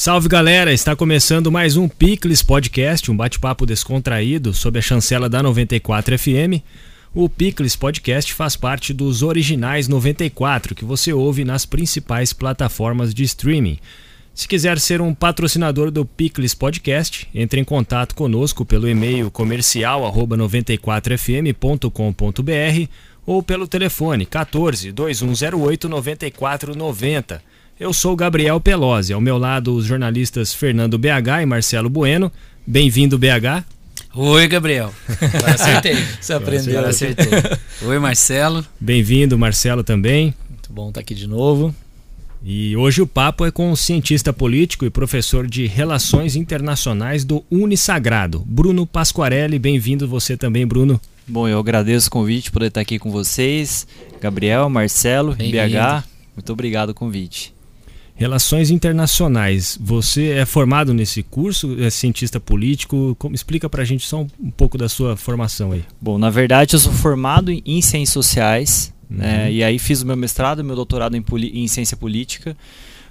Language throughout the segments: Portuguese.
Salve galera, está começando mais um Picles Podcast, um bate-papo descontraído sob a chancela da 94 FM. O Picles Podcast faz parte dos originais 94 que você ouve nas principais plataformas de streaming. Se quiser ser um patrocinador do Picles Podcast, entre em contato conosco pelo e-mail comercial 94fm.com.br ou pelo telefone 14 2108 9490. Eu sou Gabriel Pelosi, ao meu lado os jornalistas Fernando BH e Marcelo Bueno. Bem-vindo, BH. Oi, Gabriel. Agora acertei. Você aprendeu. Agora acertei. Oi, Marcelo. Bem-vindo, Marcelo também. Muito bom estar aqui de novo. E hoje o papo é com o cientista político e professor de Relações Internacionais do Unisagrado, Bruno Pasquarelli. Bem-vindo você também, Bruno. Bom, eu agradeço o convite por estar aqui com vocês, Gabriel, Marcelo, BH. Muito obrigado o convite. Relações Internacionais. Você é formado nesse curso? É cientista político? Como, explica pra gente só um, um, pouco da sua formação aí. Bom, na verdade eu sou formado em Ciências Sociais, uhum. né, e aí fiz o meu mestrado e meu doutorado em, em Ciência Política,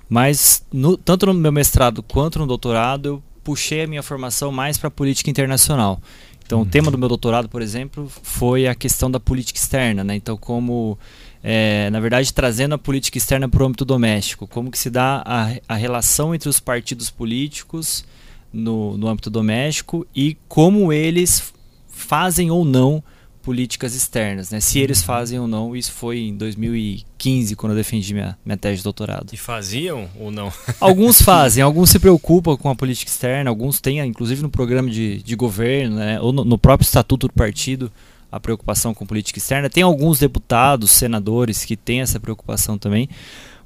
mas no, tanto no meu mestrado quanto no doutorado eu puxei a minha formação mais para política internacional. Então, uhum. o tema do meu doutorado, por exemplo, foi a questão da política externa, né? Então, como é, na verdade, trazendo a política externa para o âmbito doméstico. Como que se dá a, a relação entre os partidos políticos no, no âmbito doméstico e como eles fazem ou não políticas externas, né? Se eles uhum. fazem ou não, isso foi em 2015 quando eu defendi minha, minha tese de doutorado. E faziam ou não? Alguns fazem, alguns se preocupam com a política externa, alguns têm, inclusive no programa de, de governo, né? Ou no, no próprio estatuto do partido, a preocupação com política externa. Tem alguns deputados, senadores que têm essa preocupação também,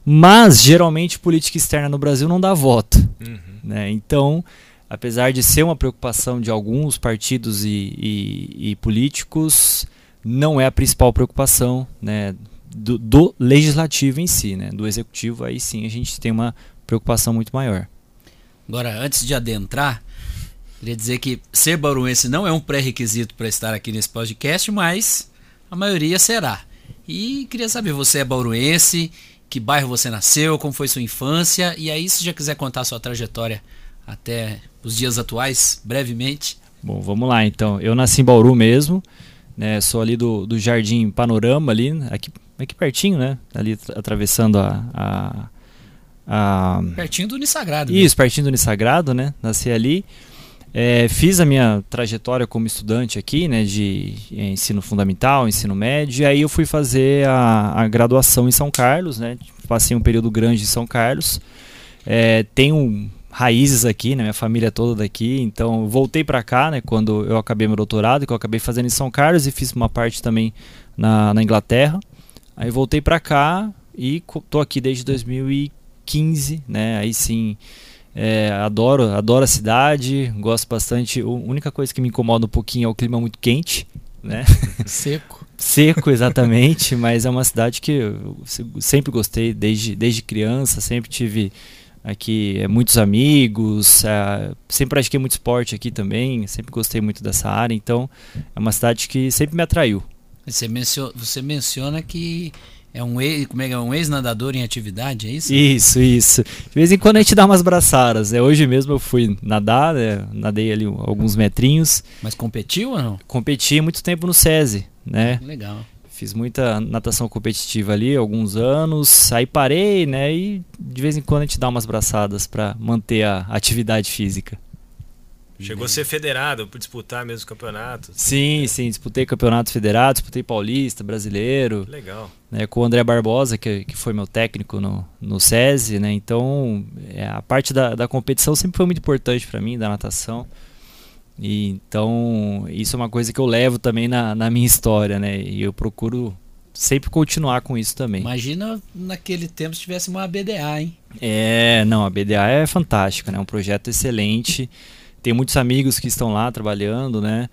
mas geralmente política externa no Brasil não dá voto. Uhum. Né? Então, apesar de ser uma preocupação de alguns partidos e, e, e políticos, não é a principal preocupação né, do, do, legislativo em si. Né? Do executivo, aí sim a gente tem uma preocupação muito maior. Agora, antes de adentrar, Queria dizer que ser bauruense não é um pré-requisito para estar aqui nesse podcast, mas a maioria será. E queria saber, você é bauruense? Que bairro você nasceu? Como foi sua infância? E aí, se já quiser contar sua trajetória até os dias atuais, brevemente. Bom, vamos lá então. Eu nasci em Bauru mesmo, né? Sou ali do, do Jardim Panorama ali, aqui, aqui pertinho, né? Ali atravessando a, a, a... Pertinho do Unisagrado. Isso, mesmo. pertinho do Unisagrado, né? Nasci ali. É, fiz a minha trajetória como estudante aqui, né, de ensino fundamental, ensino médio, e aí eu fui fazer a, a graduação em São Carlos, né, passei um período grande em São Carlos. É, tenho raízes aqui, né, minha família é toda daqui, então voltei para cá, né, quando eu acabei meu doutorado, que eu acabei fazendo em São Carlos e fiz uma parte também na, na Inglaterra. Aí voltei para cá e tô aqui desde 2015, né, aí sim é, adoro, adoro a cidade, gosto bastante. A única coisa que me incomoda um pouquinho é o clima muito quente, né? Seco. Seco, exatamente, mas é uma cidade que eu sempre gostei desde, desde criança, sempre tive aqui é, muitos amigos, é, sempre pratiquei muito esporte aqui também, sempre gostei muito dessa área, então é uma cidade que sempre me atraiu. Você menciona, você menciona que é um ex, como é que é um ex-nadador em atividade, é isso? Isso, isso. De vez em quando a gente dá umas braçadas. Né? Hoje mesmo eu fui nadar, né? nadei ali alguns metrinhos. Mas competiu ou não? Competi muito tempo no SESI, né? Legal. Fiz muita natação competitiva ali, alguns anos. Aí parei, né? E de vez em quando a gente dá umas braçadas para manter a atividade física. Chegou a ser federado por disputar mesmo campeonatos? Sim, sim, disputei campeonatos federados, disputei paulista, brasileiro. Legal. Né, com o André Barbosa, que, que foi meu técnico no, no SESI, né? Então, é, a parte da, da competição sempre foi muito importante para mim, da natação. E, então, isso é uma coisa que eu levo também na, na minha história, né? E eu procuro sempre continuar com isso também. Imagina naquele tempo se tivesse uma BDA, hein? É, não, a BDA é fantástica, né? É um projeto excelente tem muitos amigos que estão lá trabalhando, né?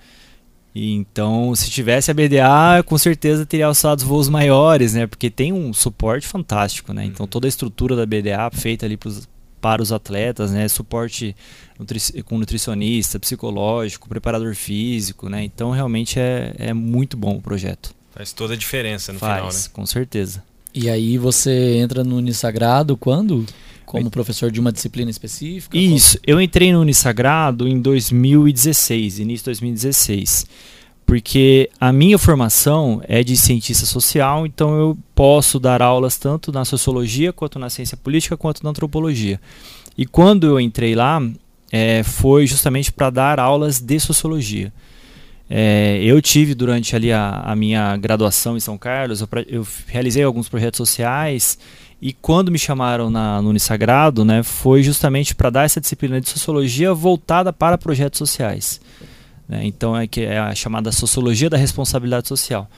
E então, se tivesse a BDA, com certeza teria alçado voos maiores, né? Porque tem um suporte fantástico, né? Então, toda a estrutura da BDA feita ali pros, para os atletas, né? Suporte nutri com nutricionista, psicológico, preparador físico, né? Então, realmente é, é muito bom o projeto. Faz toda a diferença no Faz, final, né? com certeza. E aí você entra no Unisagrado quando? Como professor de uma disciplina específica? Isso, eu entrei no Unisagrado em 2016, início de 2016. Porque a minha formação é de cientista social, então eu posso dar aulas tanto na sociologia, quanto na ciência política, quanto na antropologia. E quando eu entrei lá, é, foi justamente para dar aulas de sociologia. É, eu tive durante ali a, a, minha graduação em São Carlos, eu, eu, realizei alguns projetos sociais e quando me chamaram na, no Unisagrado, né, foi justamente para dar essa disciplina de sociologia voltada para projetos sociais. Né, então é que é a chamada sociologia da responsabilidade social.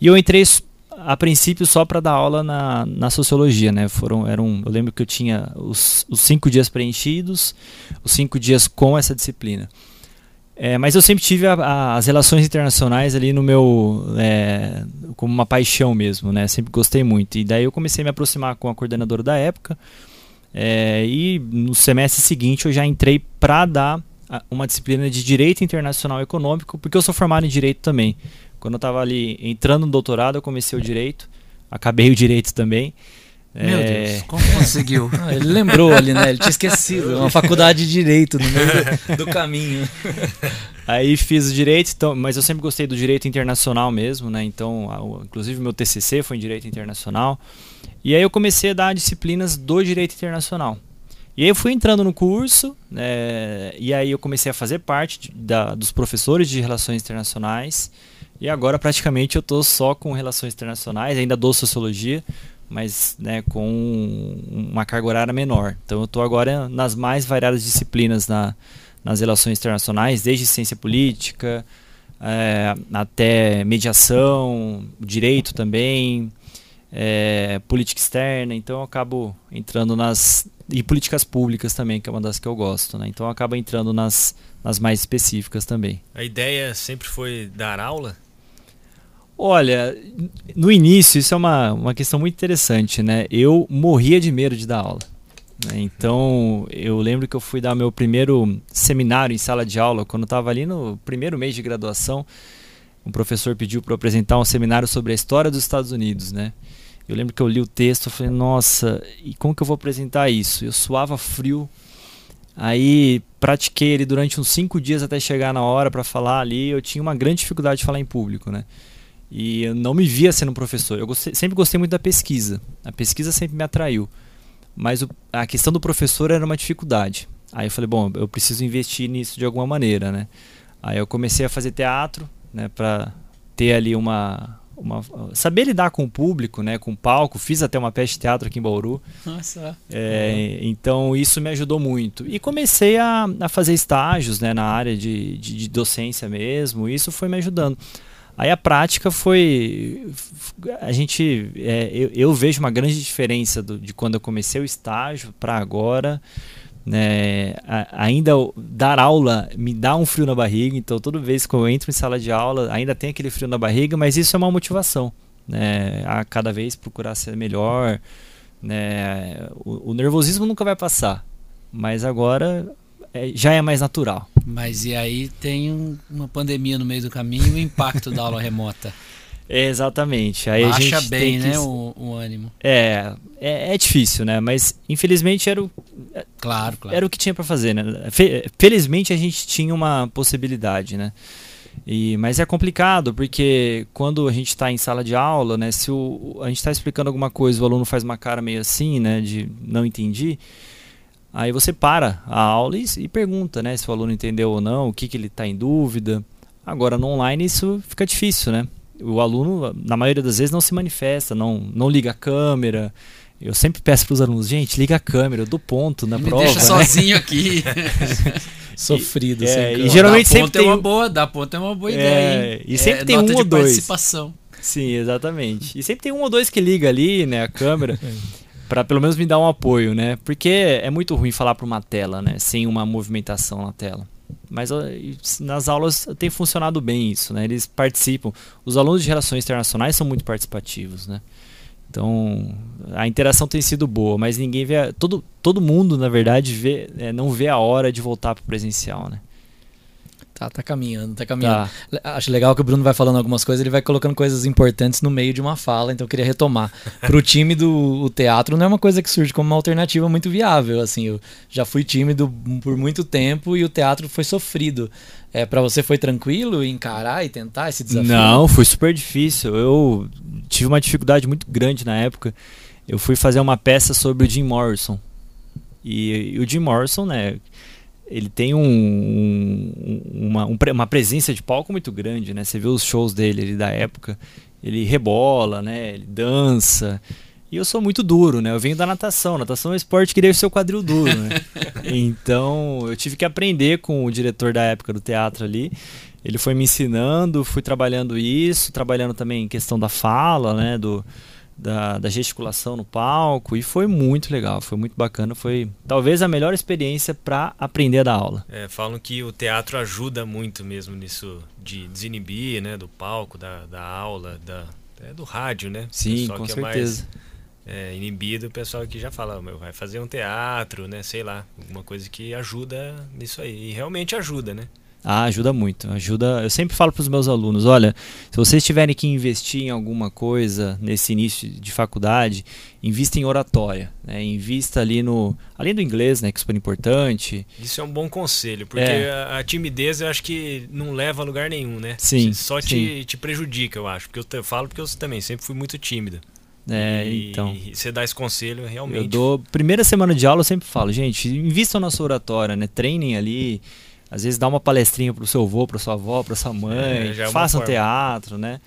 E eu entrei a princípio só para dar aula na, na sociologia, né? Foram, eram, eu lembro que eu tinha os, os cinco dias preenchidos, os cinco dias com essa disciplina. É, mas eu sempre tive a, a, as relações internacionais ali no meu é, como uma paixão mesmo, né? Sempre gostei muito. E daí eu comecei a me aproximar com a coordenadora da época. É, e no semestre seguinte eu já entrei para dar uma disciplina de direito internacional econômico, porque eu sou formado em direito também. Quando eu estava ali entrando no doutorado, eu comecei o direito, acabei o direito também. Meu é... Deus, como conseguiu? Ah, ele lembrou ali, né? Ele tinha esquecido. Uma faculdade de direito no meio do, do caminho. Aí fiz o direito, então, mas eu sempre gostei do direito internacional mesmo, né? Então, inclusive meu TCC foi em direito internacional. E aí eu comecei a dar disciplinas do direito internacional. E aí eu fui entrando no curso, né? e aí eu comecei a fazer parte de, da, dos professores de relações internacionais. E agora praticamente eu estou só com relações internacionais, ainda dou sociologia, mas né, com uma carga horária menor. Então eu estou agora nas mais variadas disciplinas na, nas relações internacionais, desde ciência política é, até mediação, direito também, é, política externa. Então eu acabo entrando nas e políticas públicas também, que é uma das que eu gosto. Né? Então acabo entrando nas, nas mais específicas também. A ideia sempre foi dar aula? Olha, no início, isso é uma, uma questão muito interessante, né? Eu morria de medo de dar aula. Né? Então, eu lembro que eu fui dar meu primeiro seminário em sala de aula, quando eu estava ali no primeiro mês de graduação. Um professor pediu para apresentar um seminário sobre a história dos Estados Unidos, né? Eu lembro que eu li o texto e falei, nossa, e como que eu vou apresentar isso? Eu suava frio, aí pratiquei ele durante uns cinco dias até chegar na hora para falar ali. Eu tinha uma grande dificuldade de falar em público, né? E eu não me via sendo professor. Eu gostei, sempre gostei muito da pesquisa. A pesquisa sempre me atraiu. Mas o, a questão do professor era uma dificuldade. Aí eu falei, bom, eu preciso investir nisso de alguma maneira, né? Aí eu comecei a fazer teatro, né, para ter ali uma, uma saber lidar com o público, né, com o palco. Fiz até uma peça de teatro aqui em Bauru. Nossa. É. Então isso me ajudou muito. E comecei a, a fazer estágios, né, na área de, de, de docência mesmo. Isso foi me ajudando. Aí a prática foi. A gente. É, eu, eu, vejo uma grande diferença do, de quando eu comecei o estágio para agora. Né, ainda dar aula me dá um frio na barriga, então toda vez que eu entro em sala de aula ainda tem aquele frio na barriga, mas isso é uma motivação. Né, a cada vez procurar ser melhor. Né, o, o nervosismo nunca vai passar, mas agora é, já é mais natural. Mas e aí tem um, uma pandemia no meio do caminho e o impacto da aula remota. É, exatamente. Aí Baixa a gente bem, né, o, o, ânimo. É, é, é, difícil, né? Mas infelizmente era o claro, claro. era o que tinha para fazer, né? Felizmente a gente tinha uma possibilidade, né? E, mas é complicado porque quando a gente está em sala de aula, né? Se o, a gente está explicando alguma coisa, o aluno faz uma cara meio assim, né? De não entendi Aí você para a aula e, e pergunta, né, se o aluno entendeu ou não, o que, que ele está em dúvida. Agora no online isso fica difícil, né? O aluno, na maioria das vezes, não se manifesta, não, não liga a câmera. Eu sempre peço para os alunos, gente, liga a câmera, eu dou ponto na Me prova. Deixa né? sozinho aqui. Sofrido, e, é, e geralmente sempre tem é uma boa, dar ponto é uma boa é, ideia, hein? E sempre é, tem um ou dois. participação. Sim, exatamente. E sempre tem um ou dois que liga ali, né, a câmera. para pelo menos me dar um apoio, né? Porque é muito ruim falar para uma tela, né? Sem uma movimentação na tela. Mas nas aulas tem funcionado bem isso, né? Eles participam. Os alunos de relações internacionais são muito participativos, né? Então a interação tem sido boa, mas ninguém vê. Todo, todo mundo, na verdade, vê, é, não vê a hora de voltar para o presencial, né? Tá, tá caminhando, tá caminhando. Tá. Acho legal que o Bruno vai falando algumas coisas, ele vai colocando coisas importantes no meio de uma fala, então eu queria retomar. Pro time do teatro não é uma coisa que surge como uma alternativa muito viável, assim, eu já fui tímido por muito tempo e o teatro foi sofrido. É, para você foi tranquilo encarar e tentar esse desafio? Não, foi super difícil. Eu tive uma dificuldade muito grande na época. Eu fui fazer uma peça sobre o Jim Morrison. E, e o Jim Morrison, né, ele tem um, um, uma, um, uma presença de palco muito grande, né? Você vê os shows dele ele, da época, ele rebola, né? Ele dança. E eu sou muito duro, né? Eu venho da natação. Natação é um esporte que deixa o seu quadril duro, né? então, eu tive que aprender com o diretor da época do teatro ali. Ele foi me ensinando, fui trabalhando isso, trabalhando também em questão da fala, né? Do, da, da, gesticulação no palco e foi muito legal, foi muito bacana, foi talvez a melhor experiência para aprender a dar aula. É, falam que o teatro ajuda muito mesmo nisso de desinibir, né, do palco, da, da aula, da, é, do rádio, né? Sim, com certeza. É mais, é, inibido, o pessoal que já fala, meu, vai fazer um teatro, né, sei lá, alguma coisa que ajuda nisso aí e realmente ajuda, né? Ah, ajuda muito. Ajuda. Eu sempre falo para os meus alunos, olha, se vocês tiverem que investir em alguma coisa nesse início de faculdade, invista em oratória, né? Invista ali no, além do inglês, né, que é super importante. Isso é um bom conselho, porque é. a, a, timidez eu acho que não leva a lugar nenhum, né? Sim. Só sim. Te, te prejudica, eu acho. Porque eu, te, eu falo porque eu também sempre fui muito tímido. É, e, então. Você dá esse conselho realmente. Eu dou primeira semana de aula eu sempre falo, gente, invistam na sua oratória, né? Treinem ali às vezes dá uma palestrinha pro seu avô, pra sua avó, pra sua mãe, é, é faça um teatro, né?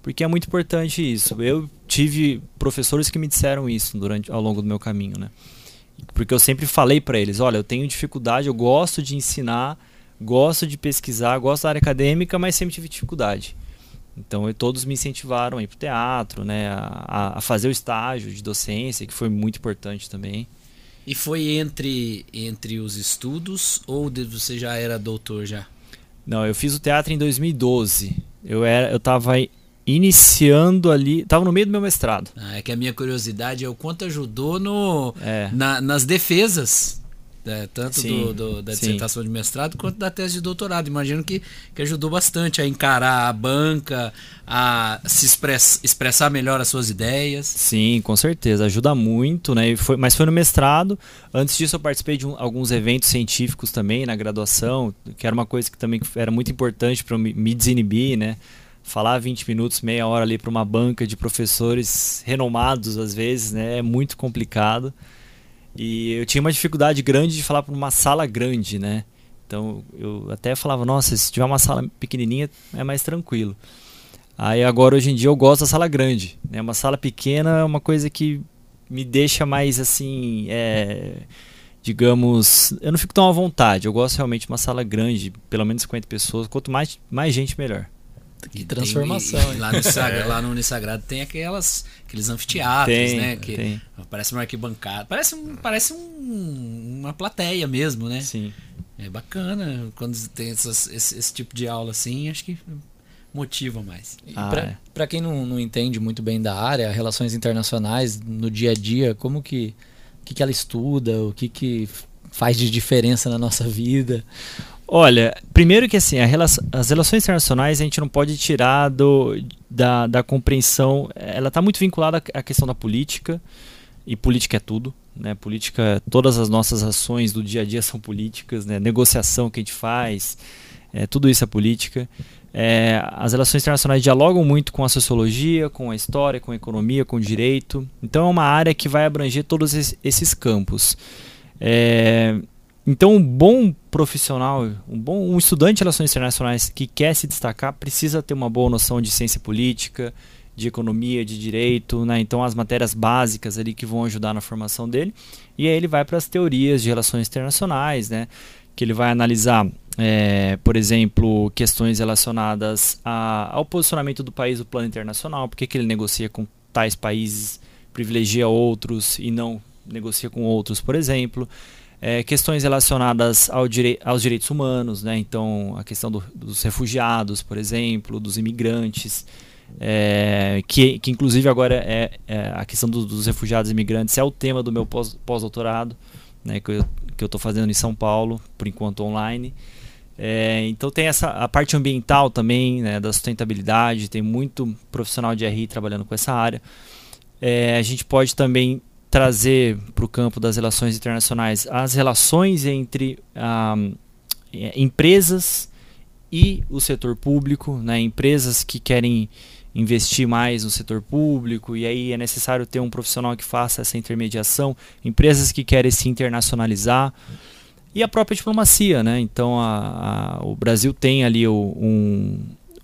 Porque é muito importante isso. Eu tive professores que me disseram isso durante ao longo do meu caminho, né? Porque eu sempre falei para eles, olha, eu tenho dificuldade, eu gosto de ensinar, gosto de pesquisar, gosto da área acadêmica, mas sempre tive dificuldade. Então todos me incentivaram a ir pro teatro, né, a, a fazer o estágio de docência, que foi muito importante também. E foi entre, entre os estudos ou você já era doutor já? Não, eu fiz o teatro em 2012. Eu era, eu estava iniciando ali, estava no meio do meu mestrado. Ah, é que a minha curiosidade é o quanto ajudou no, é. na, nas defesas é, tanto sim, do, do, da dissertação sim. de mestrado quanto da tese de doutorado. Imagino que, que ajudou bastante a encarar a banca, a se express, expressar melhor as suas ideias. Sim, com certeza. Ajuda muito, né? Foi, mas foi no mestrado. Antes disso, eu participei de um, alguns eventos científicos também na graduação, que era uma coisa que também era muito importante para me, me desinibir, né? Falar 20 minutos, meia hora ali para uma banca de professores renomados, às vezes, né? É muito complicado. E eu tinha uma dificuldade grande de falar para uma sala grande, né? Então eu até falava, nossa, se tiver uma sala pequenininha é mais tranquilo. Aí agora hoje em dia eu gosto da sala grande, né? Uma sala pequena é uma coisa que me deixa mais assim, é, digamos, eu não fico tão à vontade. Eu gosto realmente de uma sala grande, pelo menos 50 pessoas. Quanto mais, mais gente melhor. Que transformação. Tem, e, lá, no Sagrado, lá no Unisagrado tem aquelas, aqueles anfiteatros, tem, né? Que tem. parece uma arquibancada. Parece, um, parece um, uma plateia mesmo, né? Sim. É bacana quando tem essas, esse, esse tipo de aula assim, acho que motiva mais. Ah, para é. quem não, não entende muito bem da área, relações internacionais no dia a dia, como que, que, que ela estuda, o que, que faz de diferença na nossa vida? Olha, primeiro que assim, relação, as relações internacionais a gente não pode tirar do, da, da compreensão, ela está muito vinculada à questão da política, e política é tudo, né? Política, todas as nossas ações do dia a dia são políticas, né? Negociação que a gente faz, é, tudo isso é política. É, as relações internacionais dialogam muito com a sociologia, com a história, com a economia, com o direito. Então é uma área que vai abranger todos esses campos. É, então, um bom profissional, um bom um estudante de relações internacionais que quer se destacar precisa ter uma boa noção de ciência política, de economia, de direito, né? Então, as matérias básicas ali que vão ajudar na formação dele. E aí ele vai para as teorias de relações internacionais, né? Que ele vai analisar, é, por exemplo, questões relacionadas a, ao posicionamento do país no plano internacional, por que ele negocia com tais países, privilegia outros e não negocia com outros, por exemplo é, questões relacionadas ao direi aos direitos humanos, né? então a questão do, dos refugiados, por exemplo, dos imigrantes, é, que, que inclusive agora é, é a questão do, dos refugiados e imigrantes é o tema do meu pós-doutorado, né? que eu estou fazendo em São Paulo, por enquanto online. É, então tem essa a parte ambiental também, né, da sustentabilidade, tem muito profissional de RI trabalhando com essa área. É, a gente pode também trazer para o campo das relações internacionais as relações entre ah, empresas e o setor público, né, empresas que querem investir mais no setor público e aí é necessário ter um profissional que faça essa intermediação, empresas que querem se internacionalizar e a própria diplomacia, né? Então a, a, o Brasil tem ali o, um,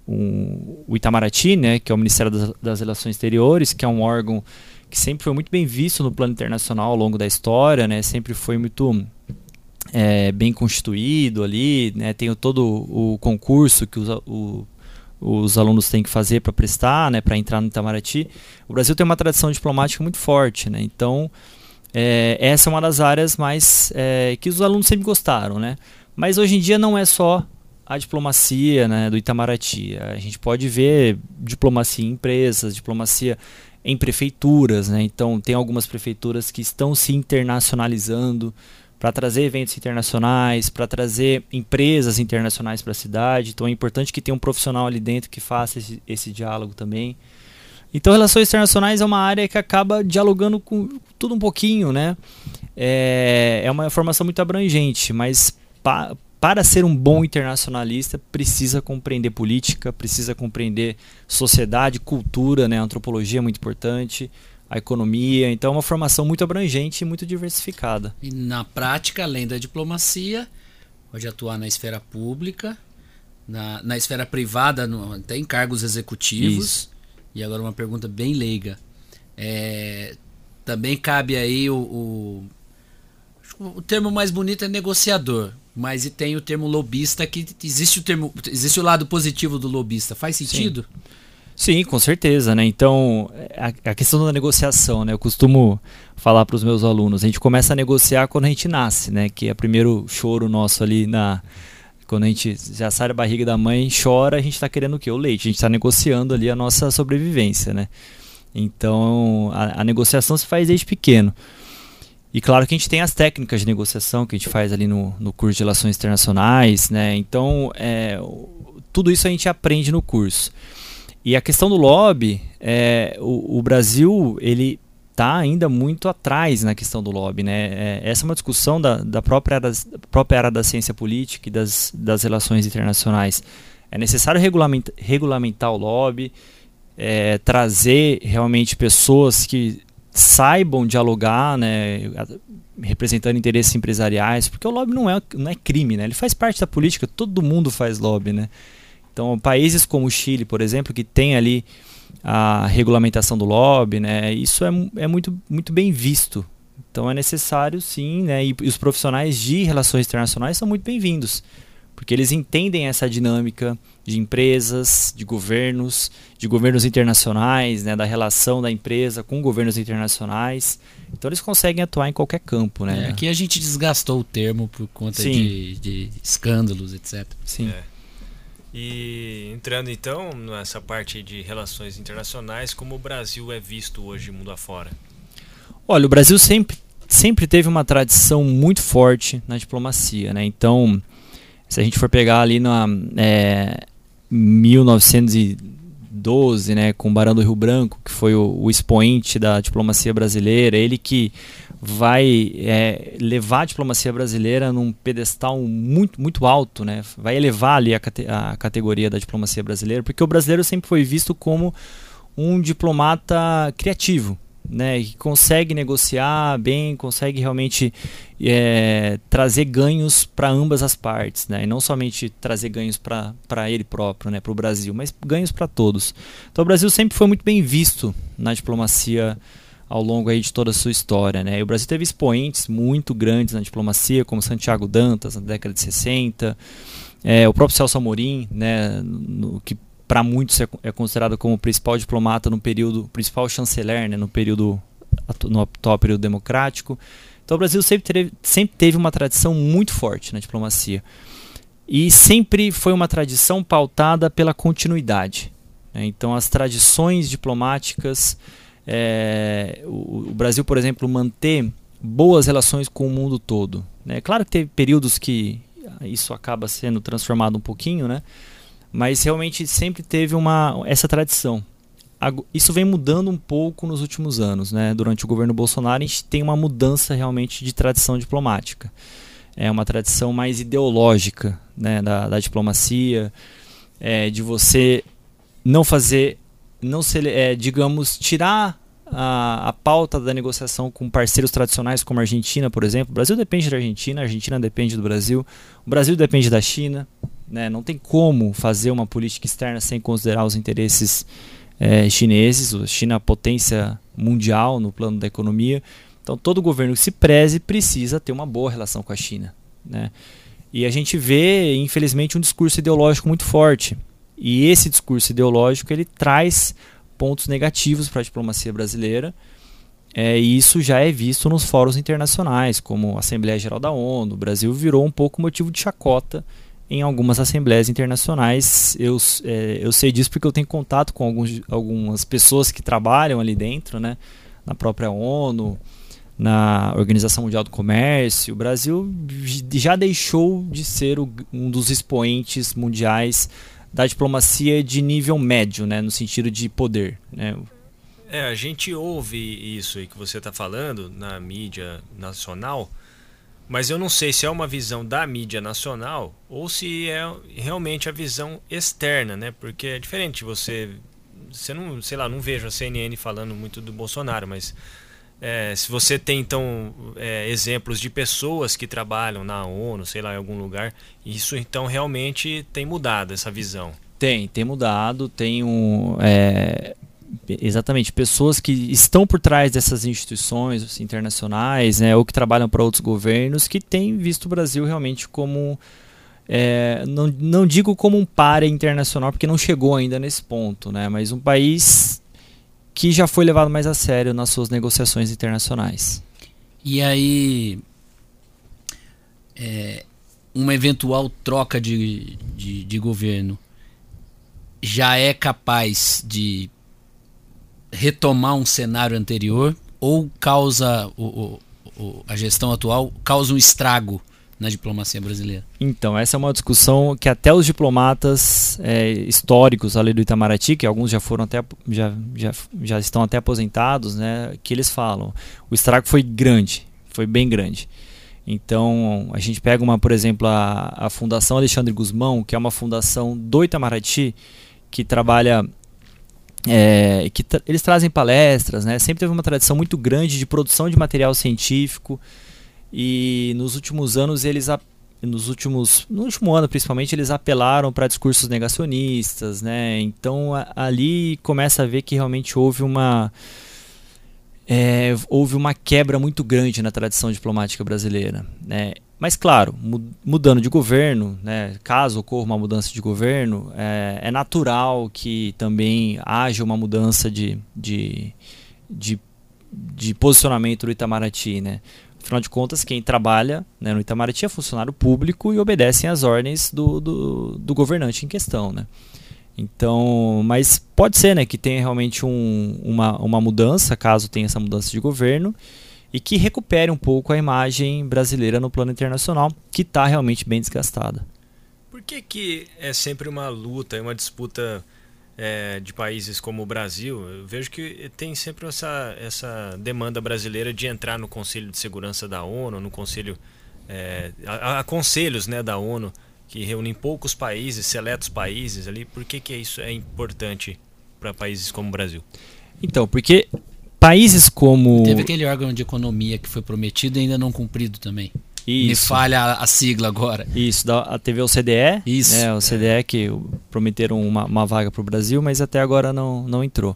um, o Itamaraty, né? Que é o Ministério das, das, Relações Exteriores, que é um órgão que sempre foi muito bem visto no plano internacional ao longo da história, né? Sempre foi muito é, bem constituído ali, né? Tem todo o concurso que os, o, os alunos têm que fazer para prestar, né? Para entrar no Itamaraty. O Brasil tem uma tradição diplomática muito forte, né? Então é, essa é uma das áreas mais é, que os alunos sempre gostaram, né? Mas hoje em dia não é só a diplomacia né, do Itamaraty. A gente pode ver diplomacia em empresas, diplomacia em prefeituras, né? Então tem algumas prefeituras que estão se internacionalizando para trazer eventos internacionais, para trazer empresas internacionais para a cidade. Então é importante que tenha um profissional ali dentro que faça esse, esse diálogo também. Então, relações internacionais é uma área que acaba dialogando com tudo um pouquinho, né? É, é uma formação muito abrangente, mas para ser um bom internacionalista precisa compreender política, precisa compreender sociedade, cultura, né? A antropologia é muito importante, a economia. Então, é uma formação muito abrangente e muito diversificada. E na prática, além da diplomacia, pode atuar na esfera pública, na, na esfera privada, no, tem cargos executivos. Isso e agora uma pergunta bem leiga. É, também cabe aí o, o, o termo mais bonito é negociador, mas e tem o termo lobista que existe o termo existe o lado positivo do lobista. Faz sentido? Sim. Sim, com certeza, né? Então, a, a, questão da negociação, né? Eu costumo falar para os meus alunos, a gente começa a negociar quando a gente nasce, né? Que é o primeiro choro nosso ali na quando a gente já sai da barriga da mãe, chora, a gente está querendo o quê? O leite. A gente está negociando ali a nossa sobrevivência, né? Então, a, a, negociação se faz desde pequeno. E claro que a gente tem as técnicas de negociação que a gente faz ali no, no curso de Relações Internacionais, né? Então, é, tudo isso a gente aprende no curso. E a questão do lobby, é, o, o Brasil, ele está ainda muito atrás na questão do lobby. Né? É, essa é uma discussão da, da própria, área, da própria área da ciência política e das, das relações internacionais. É necessário regulamentar, regulamentar o lobby, é, trazer realmente pessoas que saibam dialogar, né, representando interesses empresariais, porque o lobby não é, não é crime, né? ele faz parte da política, todo mundo faz lobby. Né? Então, países como o Chile, por exemplo, que tem ali a regulamentação do lobby, né? Isso é, é muito, muito bem visto. Então é necessário sim, né? E, e os profissionais de relações internacionais são muito bem-vindos, porque eles entendem essa dinâmica de empresas, de governos, de governos internacionais, né? Da relação da empresa com governos internacionais. Então eles conseguem atuar em qualquer campo, né? É, aqui a gente desgastou o termo por conta de, de, escândalos, etc. Sim. É. E entrando então nessa parte de relações internacionais, como o Brasil é visto hoje mundo afora? Olha, o Brasil sempre, sempre teve uma tradição muito forte na diplomacia, né? Então, se a gente for pegar ali na é, 1912, né, com o Barão do Rio Branco, que foi o, o expoente da diplomacia brasileira, ele que vai é, levar a diplomacia brasileira num pedestal muito, muito alto, né? vai elevar ali a, cate a categoria da diplomacia brasileira, porque o brasileiro sempre foi visto como um diplomata criativo, né, que consegue negociar bem, consegue realmente é, trazer ganhos para ambas as partes, né, e não somente trazer ganhos para ele próprio, né, para o Brasil, mas ganhos para todos. Então o Brasil sempre foi muito bem visto na diplomacia ao longo aí de toda a sua história. Né? E o Brasil teve expoentes muito grandes na diplomacia, como Santiago Dantas, na década de 60, é, o próprio Celso Amorim, né, no, que para muitos é, é, considerado como o principal diplomata no período, principal chanceler né, no período no atual período democrático. Então o Brasil sempre teve, sempre teve uma tradição muito forte na diplomacia. E sempre foi uma tradição pautada pela continuidade. Né? Então as tradições diplomáticas é, o, o, Brasil, por exemplo, manter boas relações com o mundo todo. Né? Claro que teve períodos que isso acaba sendo transformado um pouquinho, né? Mas realmente sempre teve uma essa tradição. Isso vem mudando um pouco nos últimos anos, né? Durante o governo Bolsonaro a gente tem uma mudança realmente de tradição diplomática. É uma tradição mais ideológica, né? Da, da diplomacia, é, de você não fazer, não é, digamos, tirar a, a pauta da negociação com parceiros tradicionais como a Argentina, por exemplo. O Brasil depende da Argentina, a Argentina depende do Brasil, o Brasil depende da China. Né? Não tem como fazer uma política externa sem considerar os interesses é, chineses. A China é a potência mundial no plano da economia. Então, todo governo que se preze precisa ter uma boa relação com a China. Né? E a gente vê, infelizmente, um discurso ideológico muito forte. E esse discurso ideológico ele traz pontos negativos para a diplomacia brasileira. É, e isso já é visto nos fóruns internacionais, como a Assembleia Geral da ONU. O Brasil virou um pouco motivo de chacota em algumas assembleias internacionais. Eu, é, eu sei disso porque eu tenho contato com alguns, algumas pessoas que trabalham ali dentro, né, na própria ONU, na Organização Mundial do Comércio. O Brasil já deixou de ser o, um dos expoentes mundiais da diplomacia de nível médio, né, no sentido de poder. Né? É, a gente ouve isso aí que você está falando na mídia nacional, mas eu não sei se é uma visão da mídia nacional ou se é realmente a visão externa, né? Porque é diferente você, você não, sei lá, não vejo a CNN falando muito do Bolsonaro, mas é, se você tem então é, exemplos de pessoas que trabalham na ONU, sei lá, em algum lugar, isso então realmente tem mudado essa visão. Tem, tem mudado, tem um. É, exatamente, pessoas que estão por trás dessas instituições internacionais, né, ou que trabalham para outros governos, que têm visto o Brasil realmente como. É, não, não digo como um par internacional, porque não chegou ainda nesse ponto, né, mas um país que já foi levado mais a sério nas suas negociações internacionais. E aí, é, uma eventual troca de, de, de governo já é capaz de retomar um cenário anterior ou causa o, o, a gestão atual causa um estrago na diplomacia brasileira? Então, essa é uma discussão que até os diplomatas é, históricos ali do Itamaraty, que alguns já foram até já, já, já estão até aposentados, né, que eles falam. O estrago foi grande, foi bem grande. Então, a gente pega uma, por exemplo, a, a Fundação Alexandre Guzmão, que é uma fundação do Itamaraty, que trabalha é, que tra eles trazem palestras, né? Sempre teve uma tradição muito grande de produção de material científico, e nos últimos anos eles nos últimos no último ano principalmente eles apelaram para discursos negacionistas né? Então ali começa a ver que realmente houve uma é, houve uma quebra muito grande na tradição diplomática brasileira né mas claro mudando de governo né caso ocorra uma mudança de governo é, é natural que também haja uma mudança de, de, de, de posicionamento do Itamaraty né Afinal de contas, quem trabalha né, no Itamaraty é funcionário público e obedecem às ordens do, do, do, governante em questão. Né? Então, mas pode ser né, que tenha realmente um, uma, uma mudança, caso tenha essa mudança de governo, e que recupere um pouco a imagem brasileira no plano internacional, que está realmente bem desgastada. Por que, que é sempre uma luta, uma disputa é, de países como o Brasil, eu vejo que tem sempre essa, essa demanda brasileira de entrar no Conselho de Segurança da ONU, no Conselho. É, a conselhos né, da ONU, que reúnem poucos países, seletos países ali. Por que, que isso é importante para países como o Brasil? Então, porque países como. Teve aquele órgão de economia que foi prometido e ainda não cumprido também. Isso. Me falha a, sigla agora. Isso, da, a TV CDE. Isso. Né, o CDE é. que prometeram uma, uma vaga para o Brasil, mas até agora não, não entrou.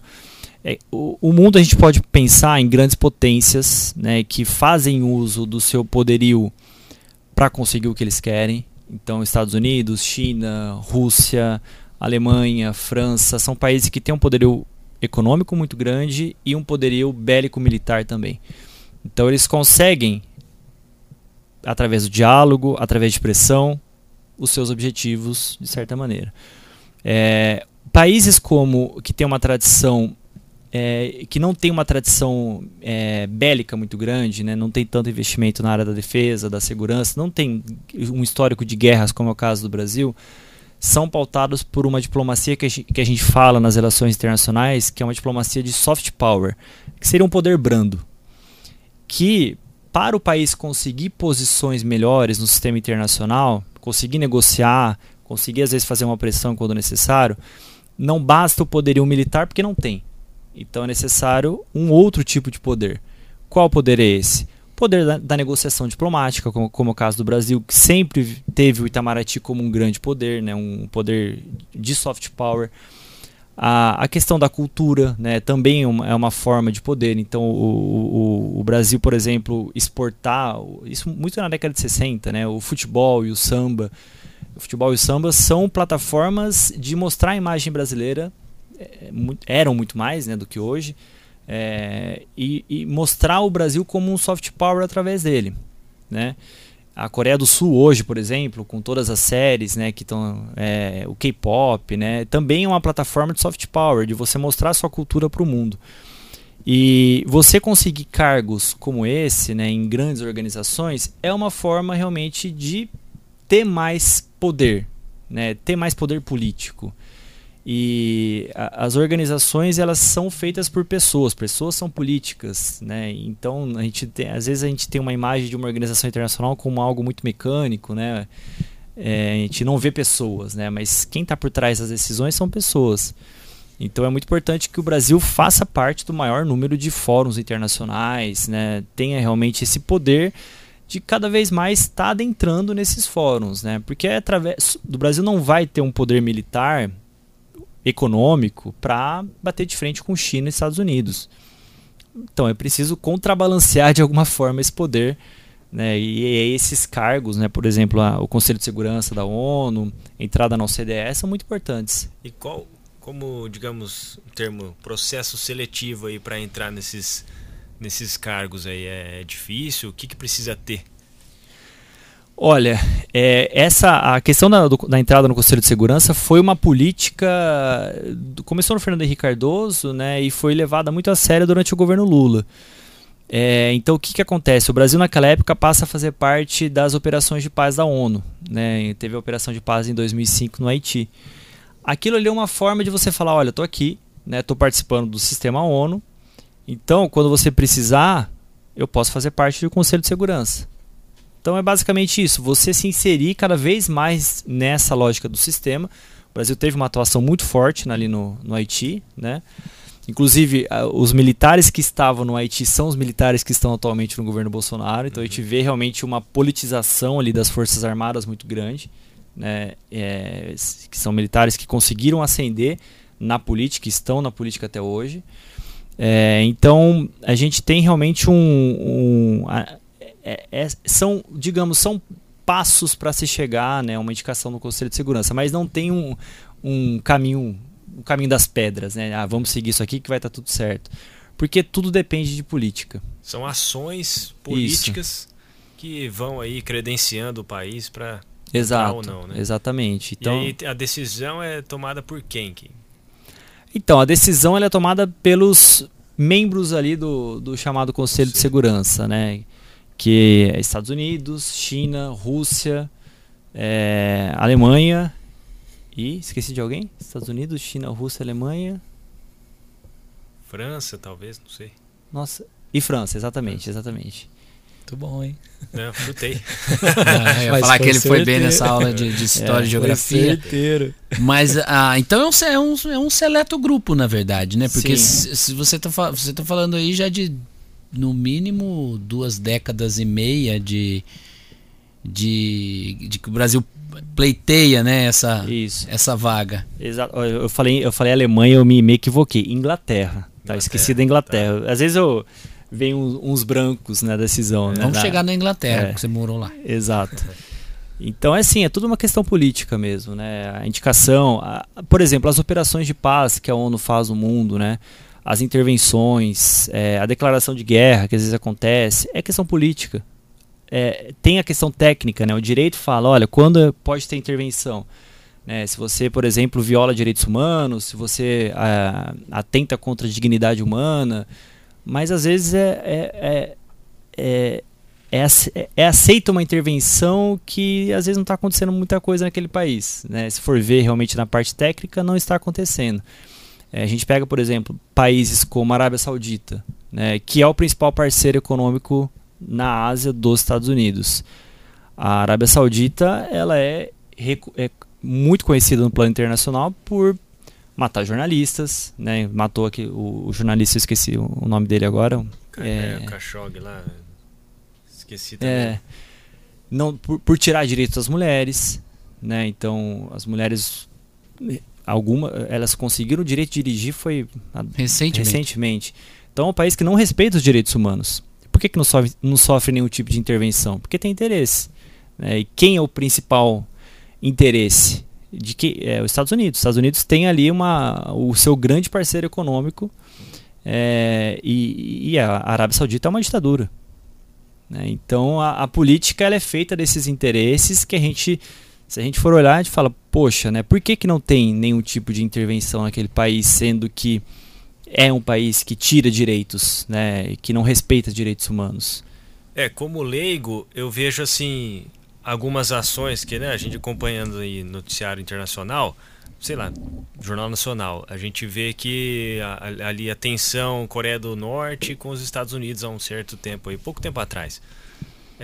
É, o, o, mundo a gente pode pensar em grandes potências né, que fazem uso do seu poderio para conseguir o que eles querem. Então, Estados Unidos, China, Rússia, Alemanha, França, são países que têm um poderio econômico muito grande e um poderio bélico-militar também. Então, eles conseguem através do diálogo, através de pressão, os seus objetivos de certa maneira. É, países como que tem uma tradição é, que não tem uma tradição é, bélica muito grande, né? não tem tanto investimento na área da defesa, da segurança, não tem um histórico de guerras como é o caso do Brasil, são pautados por uma diplomacia que a, gente, que a gente fala nas relações internacionais, que é uma diplomacia de soft power, que seria um poder brando, que para o país conseguir posições melhores no sistema internacional, conseguir negociar, conseguir às vezes fazer uma pressão quando necessário, não basta o poderio militar porque não tem. Então é necessário um outro tipo de poder. Qual poder é esse? Poder da, da negociação diplomática, como, como o caso do Brasil, que sempre teve o Itamaraty como um grande poder, né, um poder de soft power. A, a questão da cultura né, também é uma, é uma forma de poder. Então, o, o, o, Brasil, por exemplo, exportar, isso muito na década de 60, né, o futebol e o samba. O futebol e o samba são plataformas de mostrar a imagem brasileira, é, eram muito mais né, do que hoje, é, e, e, mostrar o Brasil como um soft power através dele, né? A Coreia do Sul hoje, por exemplo, com todas as séries, né, que estão é, o K-pop, né, também é uma plataforma de soft power, de você mostrar sua cultura para o mundo. E você conseguir cargos como esse, né, em grandes organizações, é uma forma realmente de ter mais poder, né, ter mais poder político. E a, as organizações elas são feitas por pessoas, pessoas são políticas, né? Então a gente tem, às vezes a gente tem uma imagem de uma organização internacional como algo muito mecânico, né? É, a gente não vê pessoas, né? Mas quem está por trás das decisões são pessoas. Então é muito importante que o Brasil faça parte do maior número de fóruns internacionais, né? Tenha realmente esse poder de cada vez mais estar tá adentrando nesses fóruns, né? Porque é através do Brasil não vai ter um poder militar econômico para bater de frente com China e Estados Unidos. Então é preciso contrabalancear de alguma forma esse poder. Né, e esses cargos, né, por exemplo, a, o Conselho de Segurança da ONU, entrada na OCDE, são muito importantes. E qual, como, digamos, o termo processo seletivo aí para entrar nesses, nesses cargos aí é, é difícil? O que, que precisa ter? Olha, é, essa a questão da, do, da, entrada no Conselho de Segurança foi uma política começou no Fernando Henrique Cardoso, né, e foi levada muito a sério durante o governo Lula. É, então o que, que acontece? O Brasil naquela época passa a fazer parte das operações de paz da ONU, né? Teve a operação de paz em 2005 no Haiti. Aquilo ali é uma forma de você falar, olha, estou aqui, né, estou participando do sistema ONU. Então, quando você precisar, eu posso fazer parte do Conselho de Segurança. Então é basicamente isso, você se inserir cada vez mais nessa lógica do sistema. O Brasil teve uma atuação muito forte ali no, no Haiti, né? Inclusive, os militares que estavam no Haiti são os militares que estão atualmente no governo Bolsonaro. Então, uhum. a gente vê realmente uma politização ali das Forças Armadas muito grande. Né? É, que são militares que conseguiram ascender na política, estão na política até hoje. É, então, a gente tem realmente um. um a, é, é, são, digamos, são passos para se chegar, né, uma indicação no Conselho de Segurança, mas não tem um, um caminho, um caminho das pedras, né? Ah, vamos seguir isso aqui que vai estar tá tudo certo. Porque tudo depende de política. São ações políticas isso. que vão aí credenciando o país para Exato, ou não, né? Exatamente. Então, e aí a decisão é tomada por quem? Então, a decisão é tomada pelos membros ali do, do chamado Conselho Sim. de Segurança, né? Que é Estados Unidos, China, Rússia, é, Alemanha e esqueci de alguém? Estados Unidos, China, Rússia, Alemanha, França, talvez, não sei. Nossa, e França, exatamente, exatamente. Muito bom, hein? Não, frutei. ah, ia falar que ele foi bem nessa aula de, de história é, e geografia. Certeiro. Mas ah, então é um, é um seleto grupo, na verdade, né? Porque se, se, você está você tá falando aí já de no mínimo duas décadas e meia de, de, de que o Brasil pleiteia né, essa, Isso. essa vaga. Exato. Eu falei, eu falei Alemanha, eu me, me equivoquei. Inglaterra. Tá, esqueci da Inglaterra. Tá. Às vezes eu venho uns, brancos na decisão. É. Né, Vamos chegar na Inglaterra, é. que você morou lá. Exato. Então é assim, é tudo uma questão política mesmo, né? A indicação, a, por exemplo, as operações de paz que a ONU faz no mundo, né? As intervenções, é, a declaração de guerra que às vezes acontece, é questão política. É, tem a questão técnica, né? O direito fala, olha, quando pode ter intervenção? Né? Se você, por exemplo, viola direitos humanos, se você uh, atenta contra a dignidade humana, mas às vezes é, é, é, é, é aceita uma intervenção que às vezes não está acontecendo muita coisa naquele país. Né? Se for ver realmente na parte técnica, não está acontecendo. A gente pega, por exemplo, países como a Arábia Saudita, né, que é o principal parceiro econômico na Ásia dos Estados Unidos. A Arábia Saudita ela é, é muito conhecida no plano internacional por matar jornalistas, né? Matou aqui o, o jornalista, eu esqueci o, o, nome dele agora. É, é o Khashoggi lá. Esqueci também. É, não, por, por, tirar direitos das mulheres, né? Então, as mulheres alguma elas conseguiram o direito de dirigir foi recentemente. recentemente. Então, é um país que não respeita os direitos humanos. Por que, que não, sofre, não sofre nenhum tipo de intervenção? Porque tem interesse. Né? E quem é o principal interesse? De que é os Estados Unidos. Os Estados Unidos tem ali uma, o seu grande parceiro econômico é, e, e, a Arábia Saudita é uma ditadura. Né? Então a, a, política é feita desses interesses que a gente, se a gente for olhar, a gente fala, poxa, né, por que, que não tem nenhum tipo de intervenção naquele país, sendo que é um país que tira direitos, né, que não respeita direitos humanos. É, como leigo, eu vejo assim algumas ações que, né, a gente acompanhando aí noticiário internacional, sei lá, Jornal Nacional, a gente vê que ali a tensão Coreia do Norte com os Estados Unidos há um certo tempo aí, pouco tempo atrás.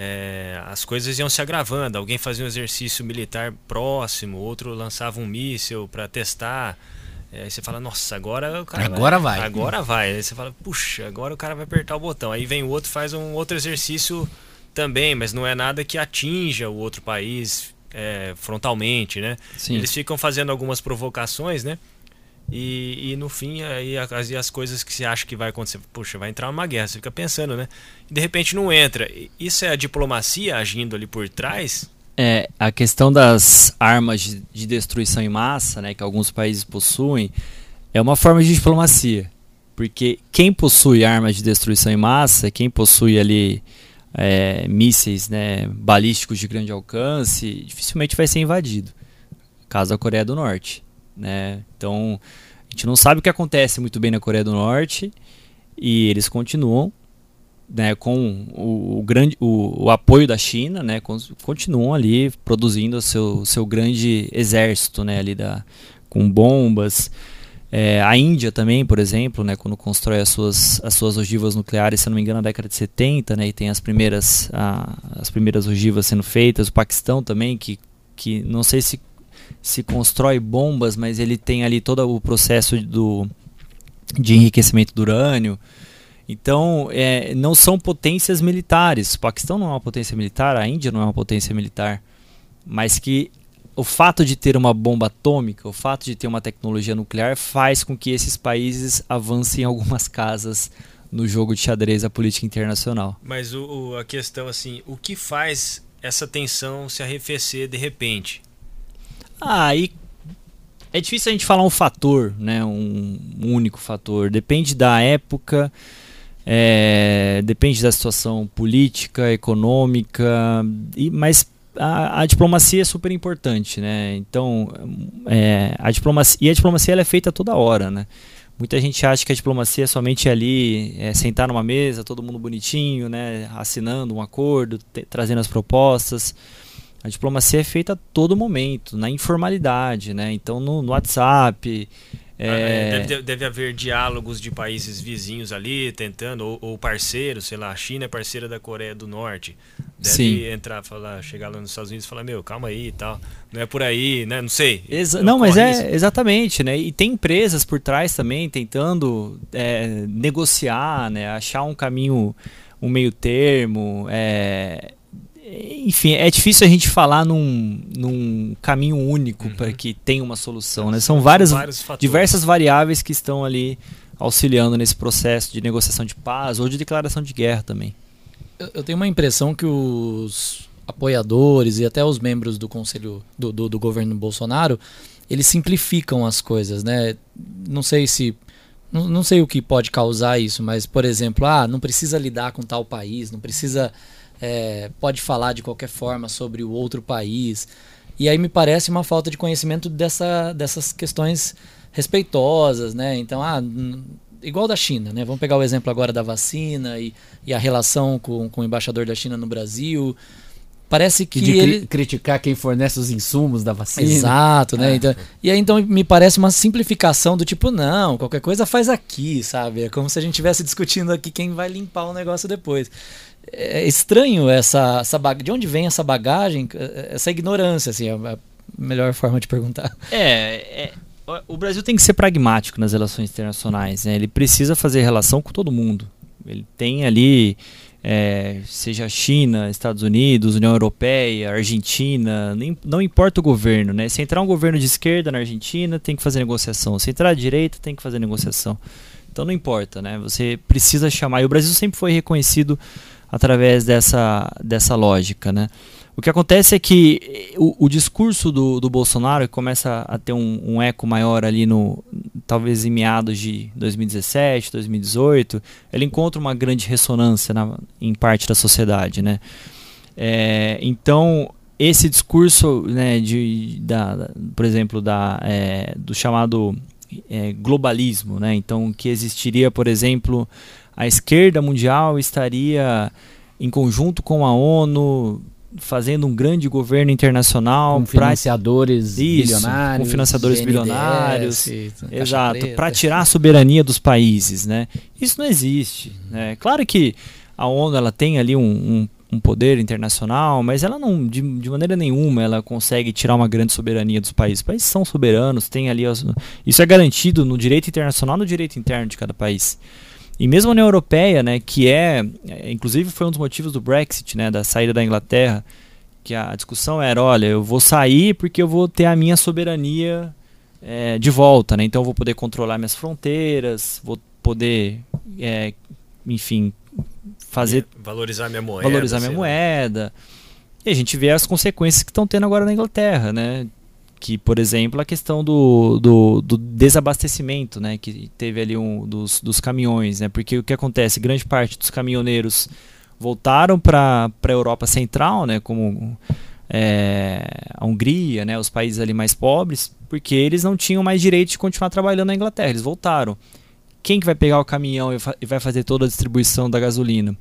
É, as coisas iam se agravando, alguém fazia um exercício militar próximo, outro lançava um míssil para testar. É, aí você fala, nossa, agora o cara agora vai, vai. Agora vai. Aí você fala, puxa, agora o cara vai apertar o botão. Aí vem o outro, faz um outro exercício também, mas não é nada que atinja o outro país é, frontalmente, né? Sim. Eles ficam fazendo algumas provocações, né? E, e no fim, aí as, as coisas que você acha que vai acontecer, puxa, vai entrar uma guerra, você fica pensando, né? E de repente não entra. Isso é a diplomacia agindo ali por trás? É, a questão das armas de, de destruição em massa, né, que alguns países possuem, é uma forma de diplomacia. Porque quem possui armas de destruição em massa, quem possui ali é, mísseis né, balísticos de grande alcance, dificilmente vai ser invadido. Caso a Coreia do Norte. Né? Então, a gente não sabe o que acontece muito bem na Coreia do Norte e eles continuam né, com o, o grande, o, o, apoio da China, né, continuam ali produzindo o seu, seu grande exército né, ali da, com bombas. É, a Índia também, por exemplo, né, quando constrói as suas, as suas ogivas nucleares, se não me engano, na década de 70, né, e tem as primeiras, a, as primeiras ogivas sendo feitas. O Paquistão também, que, que não sei se, se constrói bombas, mas ele tem ali todo o processo do, de enriquecimento do urânio. Então, é, não são potências militares. O Paquistão não é uma potência militar, a Índia não é uma potência militar, mas que o fato de ter uma bomba atômica, o fato de ter uma tecnologia nuclear, faz com que esses países avancem algumas casas no jogo de xadrez da política internacional. Mas o, o, a questão assim, o que faz essa tensão se arrefecer de repente? Ah, aí é difícil a gente falar um fator, né, um único fator. Depende da época, é, depende da situação política, econômica, e, mas a, a, diplomacia é super importante, né? Então, é, a diplomacia e a diplomacia ela é feita toda hora, né? Muita gente acha que a diplomacia é somente ali, é, sentar numa mesa, todo mundo bonitinho, né? Assinando um acordo, te, trazendo as propostas. A diplomacia é feita a todo momento, na informalidade, né? Então, no, no WhatsApp, ah, é... Deve, deve, haver diálogos de países vizinhos ali, tentando, ou, ou parceiros, sei lá, a China é parceira da Coreia do Norte. Deve Sim. entrar, falar, chegar lá nos Estados Unidos e falar, meu, calma aí e tal. Não é por aí, né? Não sei. Exa não, mas é isso. exatamente, né? E tem empresas por trás também tentando é, negociar, né? Achar um caminho, um meio termo. É, enfim, é difícil a gente falar num, num caminho único uhum. para que tenha uma solução. Né? São várias, diversas variáveis que estão ali auxiliando nesse processo de negociação de paz ou de declaração de guerra também. Eu, eu tenho uma impressão que os apoiadores e até os membros do conselho do, do, do governo Bolsonaro eles simplificam as coisas, né? Não sei se não, não sei o que pode causar isso, mas por exemplo, ah, não precisa lidar com tal país, não precisa é, pode falar de qualquer forma sobre o outro país. E aí me parece uma falta de conhecimento dessa, dessas questões respeitosas, né? Então, ah, igual da China, né? Vamos pegar o exemplo agora da vacina e, e a relação com, com o embaixador da China no Brasil. Parece que de ele criticar quem fornece os insumos da vacina. Exato, né? Ah. Então, e aí então me parece uma simplificação do tipo, não, qualquer coisa faz aqui, sabe? É como se a gente estivesse discutindo aqui quem vai limpar o negócio depois. É estranho essa, essa bag... de onde vem essa bagagem, essa ignorância, assim, é a melhor forma de perguntar. É, é o Brasil tem que ser pragmático nas relações internacionais, né? Ele precisa fazer relação com todo mundo. Ele tem ali é, seja China, Estados Unidos, União Europeia, Argentina, nem, não importa o governo, né? Se entrar um governo de esquerda na Argentina, tem que fazer negociação. Se entrar de direita, tem que fazer negociação. Então não importa, né? Você precisa chamar. E o Brasil sempre foi reconhecido através dessa, dessa lógica, né? O que acontece é que o, o discurso do, do Bolsonaro começa a ter um, um, eco maior ali no talvez em meados de 2017, 2018, ele encontra uma grande ressonância na, em parte da sociedade, né? É, então esse discurso, né, de, da, por exemplo, da, é, do chamado é, globalismo, né? Então que existiria, por exemplo, a esquerda mundial estaria em conjunto com a ONU fazendo um grande governo internacional com financiadores pra... Isso, bilionários, com financiadores bilionários, exato, para tirar a soberania dos países, né? Isso não existe, né? Claro que a ONU ela tem ali um, um, um poder internacional, mas ela não de, de, maneira nenhuma ela consegue tirar uma grande soberania dos países. Os países são soberanos, tem ali isso é garantido no direito internacional, no direito interno de cada país. E mesmo a União Europeia, né, que é, é, inclusive foi um dos motivos do Brexit, né, da saída da Inglaterra, que a discussão era, olha, eu vou sair porque eu vou ter a minha soberania é, de volta, né, então eu vou poder controlar minhas fronteiras, vou poder, é, enfim, fazer... Valorizar minha moeda. Valorizar minha moeda. E a gente vê as consequências que estão tendo agora na Inglaterra, né, que, por exemplo, a questão do, do, do, desabastecimento, né, que teve ali um dos, dos caminhões, né, porque o que acontece, grande parte dos caminhoneiros voltaram para a Europa Central, né, como é, a Hungria, né, os países ali mais pobres, porque eles não tinham mais direito de continuar trabalhando na Inglaterra, eles voltaram. Quem que vai pegar o caminhão e, fa e vai fazer toda a distribuição da gasolina?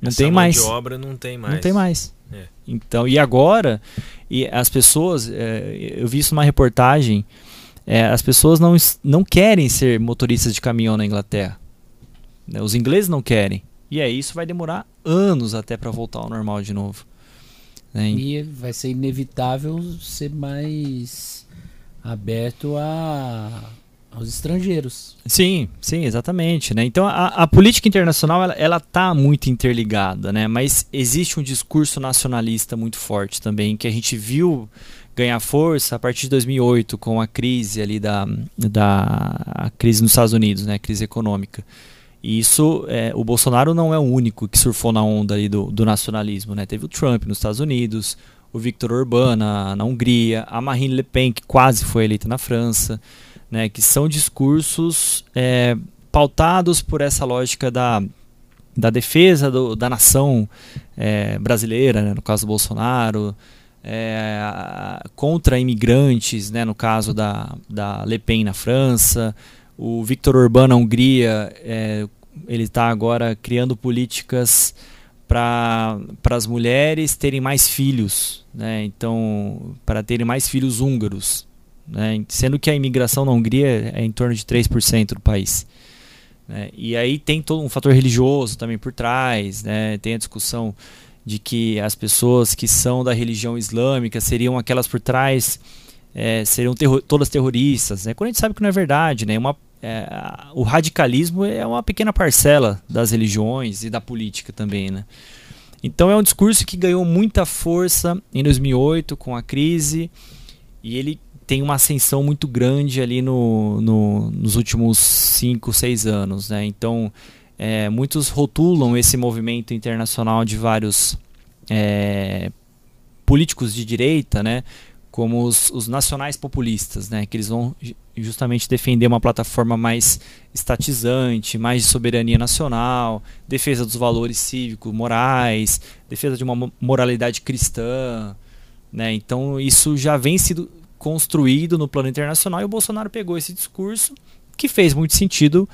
Não Essa tem mais. de obra não tem mais. Não tem mais. É. Então, e agora, e as pessoas, é, eu vi isso numa reportagem, é, as pessoas não, não querem ser motoristas de caminhão na Inglaterra. Né? Os ingleses não querem. E aí isso vai demorar anos até para voltar ao normal de novo. Né? E vai ser inevitável ser mais aberto a aos estrangeiros. Sim, sim, exatamente. Né? Então a, a política internacional ela, ela tá muito interligada, né? mas existe um discurso nacionalista muito forte também, que a gente viu ganhar força a partir de 2008 com a crise ali da, da crise nos Estados Unidos, né? a crise econômica. E isso, é, o Bolsonaro não é o único que surfou na onda ali do, do nacionalismo. Né? Teve o Trump nos Estados Unidos, o Victor Orbán na, na Hungria, a Marine Le Pen, que quase foi eleita na França né, que são discursos é, pautados por essa lógica da, da defesa do, da nação é, brasileira, né, no caso do Bolsonaro, é, contra imigrantes, né, no caso da, da Le Pen na França, o Victor Orbán na Hungria, é, ele está agora criando políticas para as mulheres terem mais filhos, né, então para terem mais filhos húngaros, né? sendo que a imigração na Hungria é em torno de 3% do país. Né? E aí tem todo um fator religioso também por trás, né? tem a discussão de que as pessoas que são da religião islâmica seriam aquelas por trás, é, seriam terror todas terroristas, né? quando a gente sabe que não é verdade. Né? Uma, é, o radicalismo é uma pequena parcela das religiões e da política também. Né? Então é um discurso que ganhou muita força em 2008 com a crise e ele tem uma ascensão muito grande ali no, no nos últimos 5, 6 anos. Né? Então, é, muitos rotulam esse movimento internacional de vários é, políticos de direita né? como os, os nacionais populistas, né? que eles vão justamente defender uma plataforma mais estatizante, mais de soberania nacional, defesa dos valores cívicos, morais, defesa de uma moralidade cristã, Né? Então isso já vem sido construído no plano internacional e o Bolsonaro pegou esse discurso que fez muito sentido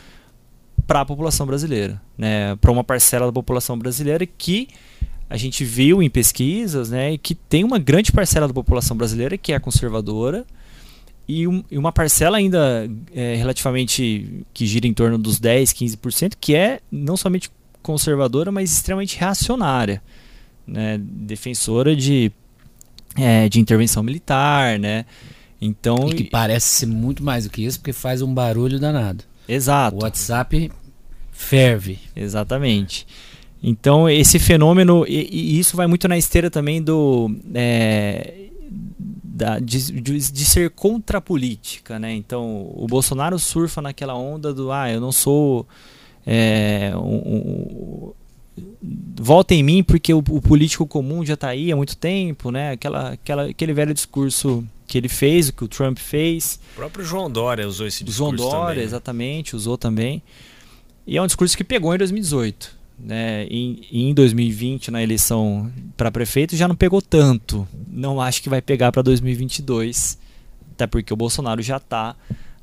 para a população brasileira, né? para uma parcela da população brasileira que a gente viu em pesquisas né, que tem uma grande parcela da população brasileira que é conservadora e, um, e uma parcela ainda é, relativamente que gira em torno dos 10, 15%, que é não somente conservadora, mas extremamente reacionária, né, defensora de, é, de intervenção militar, né? Então, e que parece ser muito mais do que isso, porque faz um barulho danado. Exato. O WhatsApp ferve. Exatamente. Então, esse fenômeno, e, e, isso vai muito na esteira também do. É, da, de, de, de, ser contra a política, né? Então, o Bolsonaro surfa naquela onda do, ah, eu não sou. É, um, um, volta em mim porque o, o político comum já está aí há muito tempo, né? Aquela, aquela, aquele velho discurso que ele fez, o que o Trump fez. O próprio João Dória usou esse discurso. João Dória, também, né? exatamente, usou também. E é um discurso que pegou em 2018 né, em, em 2020 na eleição para prefeito já não pegou tanto. Não acho que vai pegar para 2022, até porque o Bolsonaro já está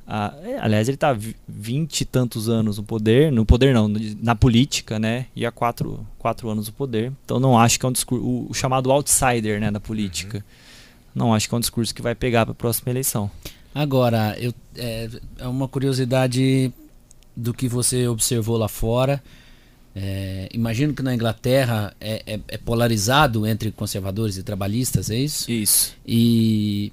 ah, aliás, ele está 20 e tantos anos no poder, no poder não, na política, né? E há quatro, quatro anos no poder. Então não acho que é um discurso, o, o chamado outsider, né, da política. Uhum. Não acho que é um discurso que vai pegar para a próxima eleição. Agora, eu, é, é uma curiosidade do que você observou lá fora. É, imagino que na Inglaterra é, é, é, polarizado entre conservadores e trabalhistas, é isso? Isso. E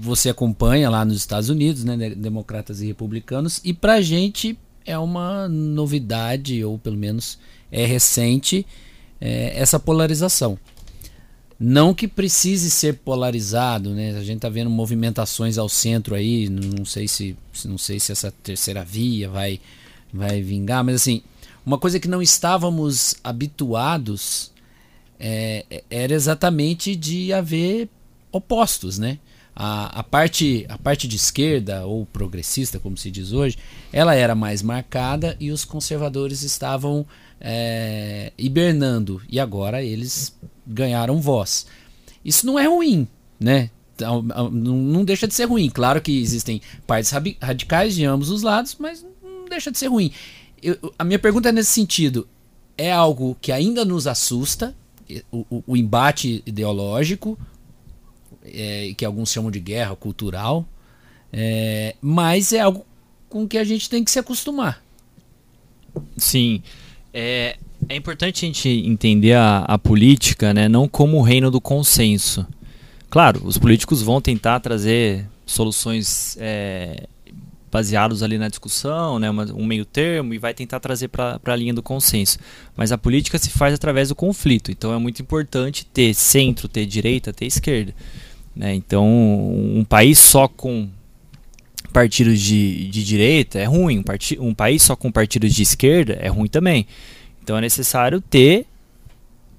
você acompanha lá nos Estados Unidos, né, democratas e republicanos, e pra gente é uma novidade, ou pelo menos é recente, é, essa polarização. Não que precise ser polarizado, né? A gente está vendo movimentações ao centro aí, não sei se, não sei se essa terceira via vai, vai vingar, mas assim, uma coisa que não estávamos habituados é, era exatamente de haver opostos, né? A, a, parte, a parte de esquerda, ou progressista, como se diz hoje, ela era mais marcada e os conservadores estavam é, hibernando. E agora eles ganharam voz. Isso não é ruim, né? Não deixa de ser ruim. Claro que existem partes radicais de ambos os lados, mas não deixa de ser ruim eu, a minha pergunta é nesse sentido: é algo que ainda nos assusta, o, o, o embate ideológico, é, que alguns chamam de guerra cultural, é, mas é algo com que a gente tem que se acostumar. Sim. É, é importante a gente entender a, a política né, não como o reino do consenso. Claro, os políticos vão tentar trazer soluções é, baseados ali na discussão, né, um meio termo, e vai tentar trazer para a linha do consenso. Mas a política se faz através do conflito, então é muito importante ter centro, ter direita, ter esquerda. Né? Então, um país só com partidos de, de direita é ruim, um, um país só com partidos de esquerda é ruim também. Então é necessário ter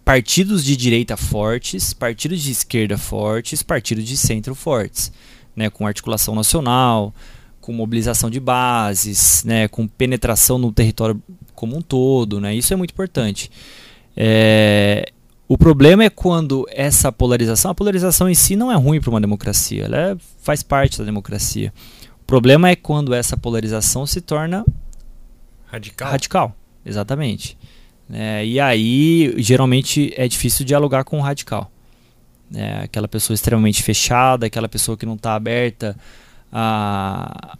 partidos de direita fortes, partidos de esquerda fortes, partidos de centro fortes, né, com articulação nacional, com mobilização de bases, né, com penetração no território como um todo, né, isso é muito importante. É, o problema é quando essa polarização, a polarização em si não é ruim para uma democracia, ela é, faz parte da democracia. O problema é quando essa polarização se torna radical. Radical, exatamente. É, e aí, geralmente, é difícil dialogar com o radical. É, aquela pessoa extremamente fechada, aquela pessoa que não está aberta a,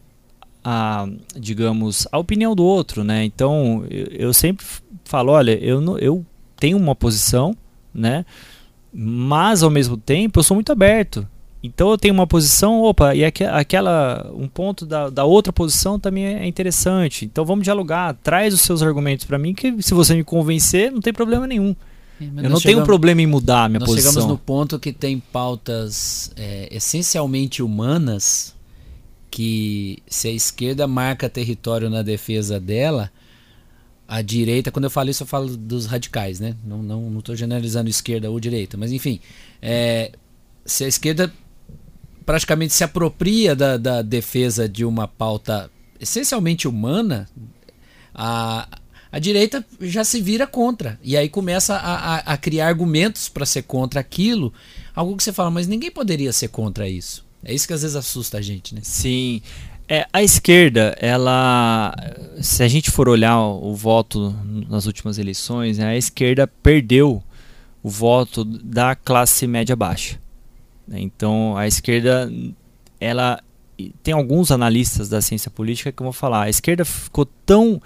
a digamos a opinião do outro né então eu, eu sempre falo olha eu eu tenho uma posição né? Mas ao mesmo tempo eu sou muito aberto. Então eu tenho uma posição opa e aqu aquela um ponto da, da outra posição também é interessante. Então vamos dialogar. Traz os seus argumentos para mim que se você me convencer não tem problema nenhum. Eu não chegamos, tenho problema em mudar a minha nós posição. Nós chegamos no ponto que tem pautas é, essencialmente humanas que se a esquerda marca território na defesa dela, a direita, quando eu falo isso, eu falo dos radicais, né? Não estou não, não generalizando esquerda ou direita, mas enfim, é, se a esquerda praticamente se apropria da, da defesa de uma pauta essencialmente humana, a, a direita já se vira contra. E aí começa a, a, a criar argumentos para ser contra aquilo. Algo que você fala, mas ninguém poderia ser contra isso. É isso que às vezes assusta a gente, né? Sim. É, a esquerda, ela. Se a gente for olhar o, voto nas últimas eleições, né, a esquerda perdeu o voto da classe média baixa. Né. Então a esquerda, ela tem alguns analistas da ciência política que vão falar, a esquerda ficou tão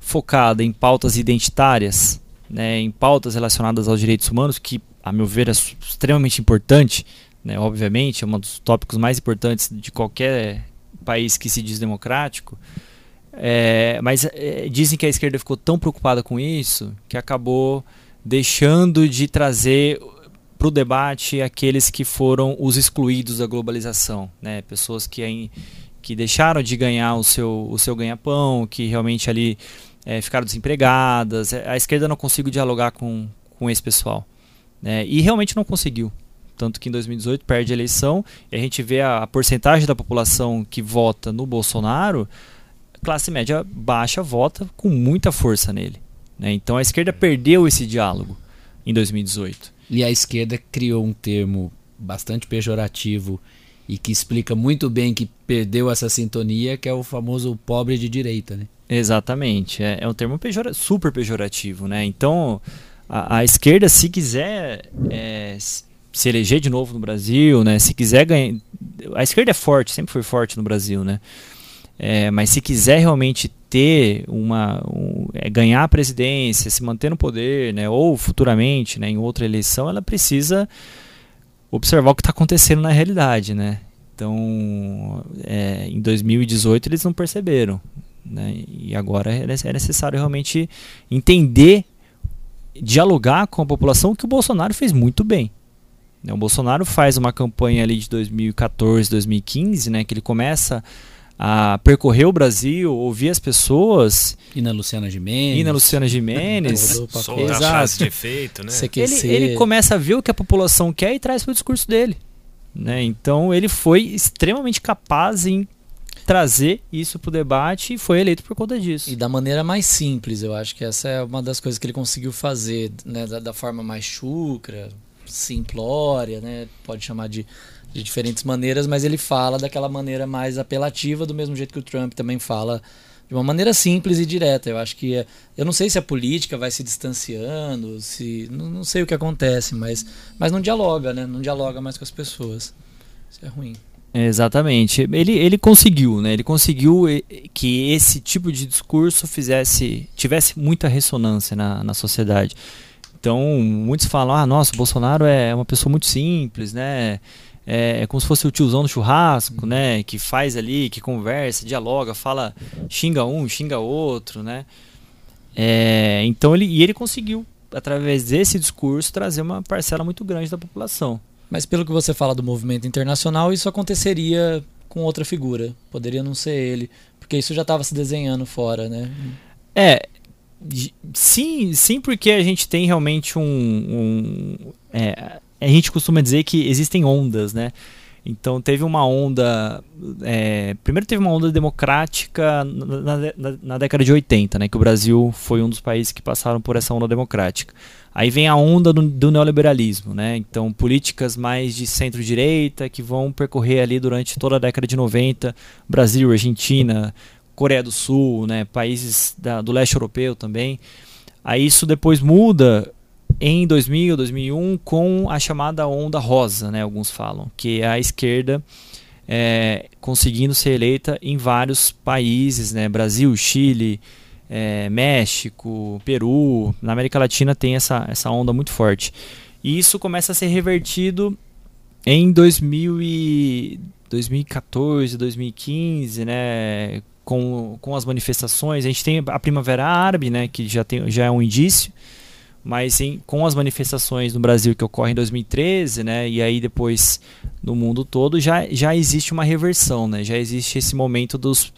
focada em pautas identitárias, né, em pautas relacionadas aos direitos humanos, que, a meu ver, é extremamente importante, né, obviamente, é um dos tópicos mais importantes de qualquer país que se diz democrático. É, mas é, dizem que a esquerda ficou tão preocupada com isso que acabou deixando de trazer para o debate aqueles que foram os excluídos da globalização, né? pessoas que, que deixaram de ganhar o seu, o seu ganha-pão, que realmente ali é, ficaram desempregadas. É, a esquerda não conseguiu dialogar com, com esse pessoal. Né? E realmente não conseguiu. Tanto que em 2018 perde a eleição e a gente vê a, a porcentagem da população que vota no Bolsonaro, classe média baixa vota com muita força nele. Né? Então a esquerda perdeu esse diálogo em 2018. E a esquerda criou um termo bastante pejorativo e que explica muito bem que perdeu essa sintonia, que é o famoso pobre de direita, né? Exatamente. É, é um termo pejora super pejorativo, né? Então, a, a esquerda, se quiser é, se eleger de novo no Brasil, né? Se quiser ganhar... A esquerda é forte, sempre foi forte no Brasil, né? É, mas se quiser realmente ter uma um, é, ganhar a presidência, se manter no poder, né, ou futuramente, né, em outra eleição, ela precisa observar o que está acontecendo na realidade, né? Então, é, em 2018 eles não perceberam, né? E agora é, é necessário realmente entender, dialogar com a população, o que o Bolsonaro fez muito bem. Né? O Bolsonaro faz uma campanha ali de 2014, 2015, né, que ele começa a percorrer o Brasil, ouvir as pessoas. E na Luciana Gimenez. E na Luciana Gimenez. Exato. de efeito, né? Ele, ele começa a ver o que a população quer e traz para o discurso dele. Né? Então ele foi extremamente capaz em trazer isso para o debate e foi eleito por conta disso. E da maneira mais simples, eu acho que essa é uma das coisas que ele conseguiu fazer, né? da, da forma mais chucra, simplória, né? pode chamar de de diferentes maneiras, mas ele fala daquela maneira mais apelativa, do mesmo jeito que o Trump também fala de uma maneira simples e direta. Eu acho que é, eu não sei se a política vai se distanciando, se não, não, sei o que acontece, mas mas não dialoga, né? Não dialoga mais com as pessoas. Isso é ruim. Exatamente. Ele, ele conseguiu, né? Ele conseguiu que esse tipo de discurso fizesse tivesse muita ressonância na, na sociedade. Então, muitos falam: "Ah, nossa, o Bolsonaro é uma pessoa muito simples, né? é, é, como se fosse o tiozão do churrasco, né? Que faz ali, que conversa, dialoga, fala, xinga um, xinga outro, né? É, então ele e ele conseguiu através desse discurso trazer uma parcela muito grande da população. Mas pelo que você fala do movimento internacional, isso aconteceria com outra figura. Poderia não ser ele, porque isso já estava se desenhando fora, né? É, sim, sim, porque a gente tem realmente um, um é, a gente costuma dizer que existem ondas, né? Então teve uma onda. É, primeiro teve uma onda democrática na, na, na, década de 80, né? Que o Brasil foi um dos países que passaram por essa onda democrática. Aí vem a onda do, do neoliberalismo, né? Então políticas mais de centro-direita que vão percorrer ali durante toda a década de 90, Brasil, Argentina, Coreia do Sul, né? Países da, do leste europeu também. Aí isso depois muda em 2000, 2001, com a chamada onda rosa, né, alguns falam, que é a esquerda é, conseguindo ser eleita em vários países, né, Brasil, Chile, é, México, Peru, na América Latina tem essa, essa onda muito forte. E isso começa a ser revertido em 2000 e 2014, 2015, né, com, com as manifestações. A gente tem a Primavera Árabe, né, que já, tem, já é um indício, mas em, com as manifestações no Brasil que ocorrem em 2013, né, e aí depois no mundo todo, já, já existe uma reversão, né, já existe esse momento dos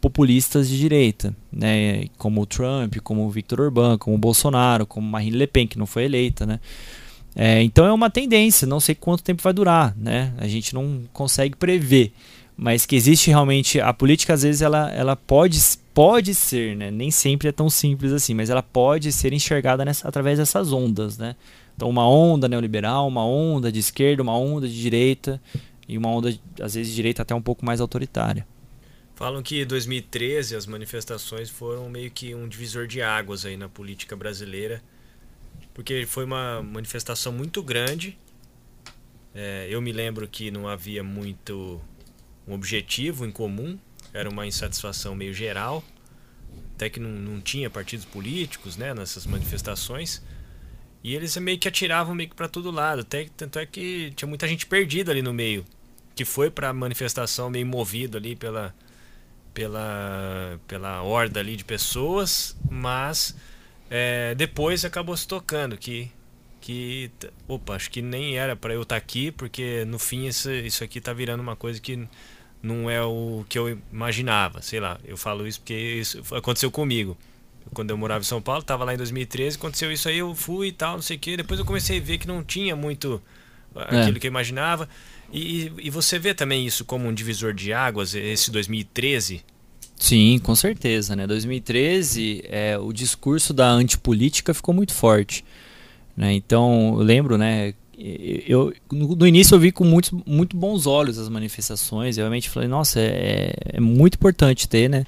populistas de direita, né, como o Trump, como o Victor Orbán, como o Bolsonaro, como Marine Le Pen, que não foi eleita, né. É, então é uma tendência, não sei quanto tempo vai durar, né, a gente não consegue prever, mas que existe realmente, a política às vezes ela, ela pode pode ser, né? Nem sempre é tão simples assim, mas ela pode ser enxergada nessa, através dessas ondas, né? Então, uma onda neoliberal, uma onda de esquerda, uma onda de direita e uma onda, às vezes, de direita até um pouco mais autoritária. Falam que 2013 as manifestações foram meio que um divisor de águas aí na política brasileira, porque foi uma manifestação muito grande. É, eu me lembro que não havia muito um objetivo em comum, era uma insatisfação meio geral, até que não, não tinha partidos políticos né, nessas manifestações. E eles meio que atiravam meio que para todo lado, até tanto é que tinha muita gente perdida ali no meio, que foi para a manifestação meio movido ali pela pela pela horda ali de pessoas, mas é, depois acabou se tocando que que opa, acho que nem era para eu estar tá aqui, porque no fim isso, isso aqui tá virando uma coisa que não é o que eu imaginava, sei lá. Eu falo isso porque isso aconteceu comigo. Quando eu morava em São Paulo, estava lá em 2013, aconteceu isso aí, eu fui e tal, não sei o que. Depois eu comecei a ver que não tinha muito é. aquilo é. que eu imaginava. E, e você vê também isso como um divisor de águas, esse 2013? Sim, com certeza. Né? 2013, é, o discurso da antipolítica ficou muito forte. Né? Então, eu lembro, né, eu no, início eu vi com muitos muito bons olhos as manifestações. Eu realmente falei, nossa, é, é muito importante ter, né?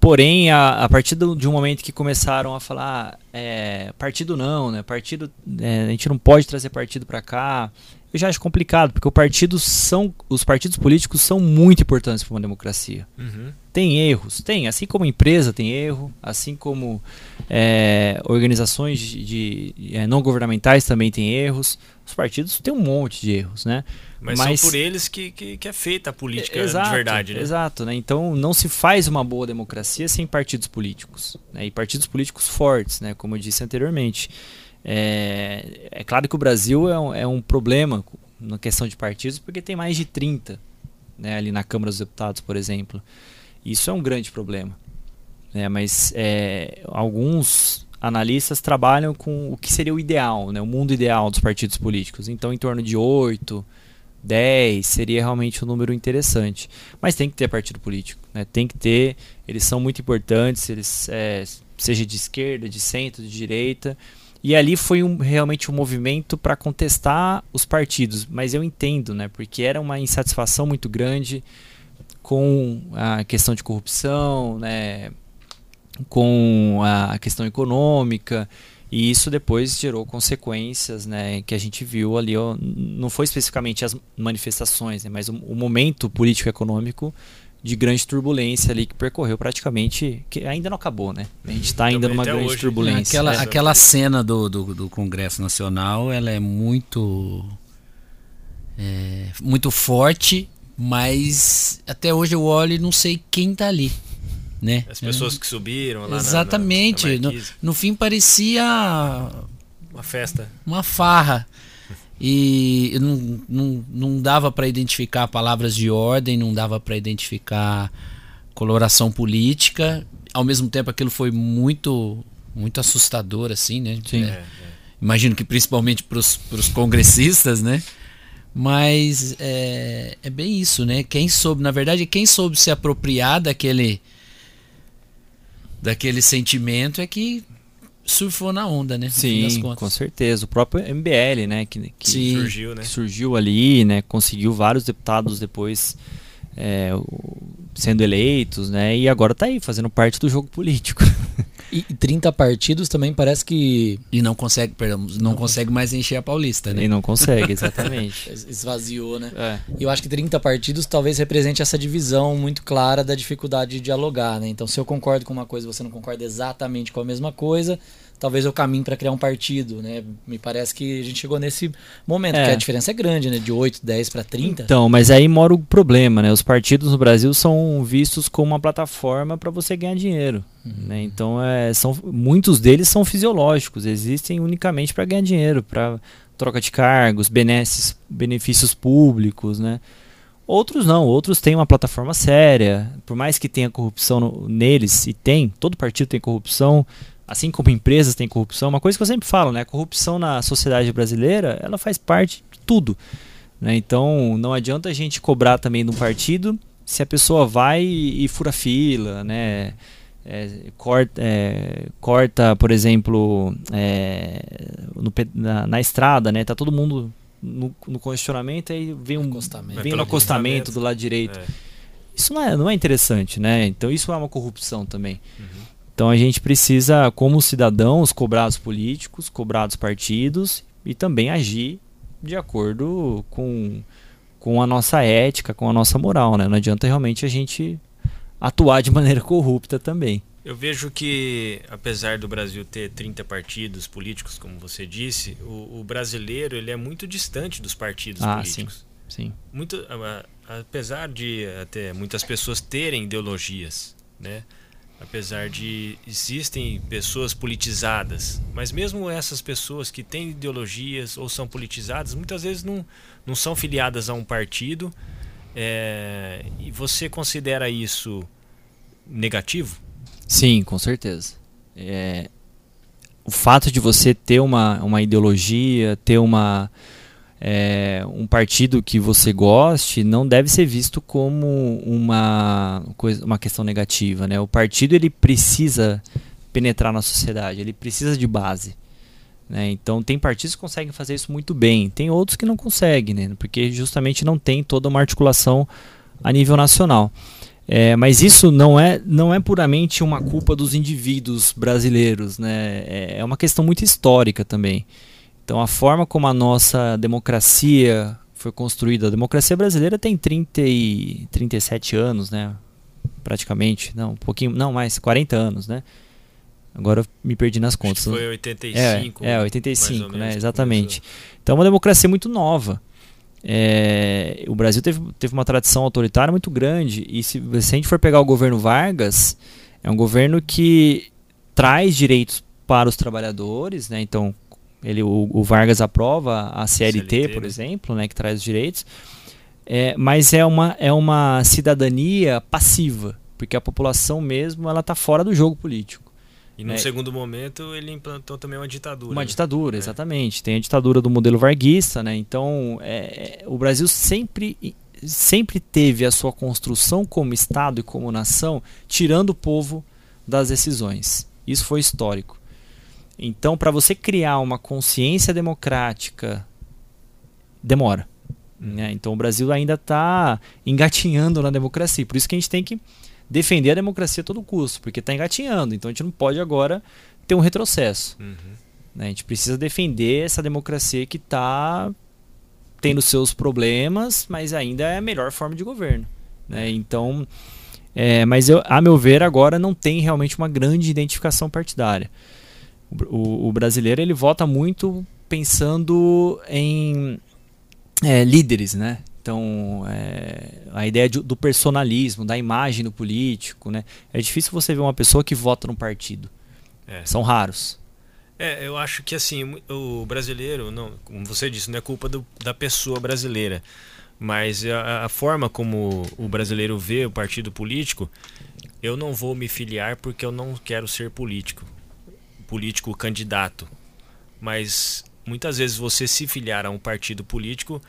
Porém, a, a partir do, de um momento que começaram a falar, é, partido não, né? Partido, é, a gente não pode trazer partido para cá. Eu já acho complicado, porque o partido são, os partidos políticos são muito importantes para uma democracia. Uhum. Tem erros, tem. Assim como empresa tem erro, assim como é, organizações de, de é, não governamentais também têm erros. Os partidos têm um monte de erros, né? Mas, Mas são por eles que, que, que, é feita a política exato, de verdade, né? Exato, né? Então não se faz uma boa democracia sem partidos políticos. Né? E partidos políticos fortes, né? Como eu disse anteriormente. É, é claro que o Brasil é um, é um problema na questão de partidos, porque tem mais de 30 né, ali na Câmara dos Deputados, por exemplo. Isso é um grande problema. Né, mas é, alguns analistas trabalham com o que seria o ideal, né, o mundo ideal dos partidos políticos. Então, em torno de 8, 10 seria realmente um número interessante. Mas tem que ter partido político. Né, tem que ter, eles são muito importantes, eles, é, seja de esquerda, de centro, de direita. E ali foi um, realmente um movimento para contestar os partidos, mas eu entendo, né, porque era uma insatisfação muito grande com a questão de corrupção, né, com a questão econômica, e isso depois gerou consequências, né, que a gente viu ali, ó, não foi especificamente as manifestações, né, mas o, o momento político-econômico de grande turbulência ali que percorreu praticamente, que ainda não acabou, né? A gente está ainda numa grande hoje. turbulência. Aquela, é. aquela cena do, do, do, Congresso Nacional, ela é muito é, muito forte, mas até hoje eu olho e não sei quem está ali. Né? As pessoas que subiram lá Exatamente. Na, na, na no, no fim parecia uma festa. Uma farra e não, não, não dava para identificar palavras de ordem, não dava para identificar coloração política. Ao mesmo tempo, aquilo foi muito muito assustador, assim, né? Sim. É, é. Imagino que principalmente para os congressistas, né? Mas é, é bem isso, né? Quem soube, na verdade, quem soube se apropriar daquele daquele sentimento é que surfou na onda, né? Sim, com certeza. O próprio MBL, né? Que, que surgiu, né? Que surgiu ali, né? Conseguiu vários deputados depois é, sendo eleitos, né? E agora está aí, fazendo parte do jogo político. E 30 partidos também parece que. E não consegue, perdão, não, não consegue mais encher a Paulista, né? E não consegue, exatamente. Esvaziou, né? É. E eu acho que 30 partidos talvez represente essa divisão muito clara da dificuldade de dialogar, né? Então, se eu concordo com uma coisa e você não concorda exatamente com a mesma coisa, talvez eu caminhe para criar um partido, né? Me parece que a gente chegou nesse momento, é. que a diferença é grande, né? De 8, 10 para 30. Então, mas aí mora o problema, né? Os partidos no Brasil são vistos como uma plataforma para você ganhar dinheiro. Uhum. Né? Então, é, são, muitos deles são fisiológicos, existem unicamente para ganhar dinheiro, para troca de cargos, benefícios, benefícios públicos, né? Outros não, outros têm uma plataforma séria, por mais que tenha corrupção no, neles, e tem, todo partido tem corrupção, assim como empresas têm corrupção, uma coisa que eu sempre falo, né? A corrupção na sociedade brasileira, ela faz parte de tudo. Né? Então, não adianta a gente cobrar também de um partido se a pessoa vai e, e fura fila, né? É, corta, é, corta, por exemplo, é, no, na, na, estrada, né? Tá todo mundo no, no congestionamento e vem um acostamento. vem no acostamento do lado direito. É. Isso não é, não é interessante, né? Então isso é uma corrupção também. Uhum. Então a gente precisa, como cidadãos, cobrar os políticos, cobrar os partidos e também agir de acordo com, com a nossa ética, com a nossa moral, né? Não adianta realmente a gente atuar de maneira corrupta também. Eu vejo que, apesar do Brasil ter 30 partidos políticos, como você disse, o, o brasileiro ele é muito distante dos partidos ah, políticos. Sim, sim. Muito, apesar de até muitas pessoas terem ideologias, né? Apesar de existem pessoas politizadas, mas mesmo essas pessoas que têm ideologias ou são politizadas, muitas vezes não, não são filiadas a um partido. É, e você considera isso negativo? Sim, com certeza. É, o fato de você ter uma, uma ideologia, ter uma é, um partido que você goste não deve ser visto como uma, coisa, uma questão negativa. Né? O partido ele precisa penetrar na sociedade, ele precisa de base. Né? Então tem partidos que conseguem fazer isso muito bem, tem outros que não conseguem, né? porque justamente não tem toda uma articulação a nível nacional. É, mas isso não é, não é puramente uma culpa dos indivíduos brasileiros, né? é, é uma questão muito histórica também. Então, a forma como a nossa democracia foi construída, a democracia brasileira tem 30 e 37 anos, né? Praticamente, não, um pouquinho, não mais, 40 anos, né? Agora eu me perdi nas contas. foi 85. É, é 85, né? Exatamente. Então, é uma democracia muito nova. É, o Brasil teve, teve uma tradição autoritária muito grande e se, se a gente for pegar o governo Vargas, é um governo que traz direitos para os trabalhadores, né? Então, ele, o, o Vargas aprova a CLT, CLT por né? exemplo, né, que traz direitos, é, mas é uma, é uma cidadania passiva, porque a população mesmo ela está fora do jogo político. E no é, segundo momento ele implantou também uma ditadura. Uma né? ditadura, é. exatamente. Tem a ditadura do modelo varguista, né? Então é, o Brasil sempre sempre teve a sua construção como Estado e como nação tirando o povo das decisões. Isso foi histórico. Então, para você criar uma consciência democrática, demora. Hum. Né? Então, o Brasil ainda está engatinhando na democracia. Por isso que a gente tem que defender a democracia a todo custo, porque está engatinhando. Então, a gente não pode agora ter um retrocesso. Uhum. Né? A gente precisa defender essa democracia que está tendo seus problemas, mas ainda é a melhor forma de governo. Né? Então, é, mas eu, a meu ver, agora não tem realmente uma grande identificação partidária. O, o brasileiro ele vota muito pensando em é, líderes, né? Então, é, a ideia de, do personalismo, da imagem do político, né? É difícil você ver uma pessoa que vota num partido. É. São raros. É, eu acho que assim, o brasileiro, não, como você disse, não é culpa do, da pessoa brasileira, mas a, a, forma como o brasileiro vê o partido político, eu não vou me filiar porque eu não quero ser político político candidato. Mas muitas vezes você se filiar a um partido político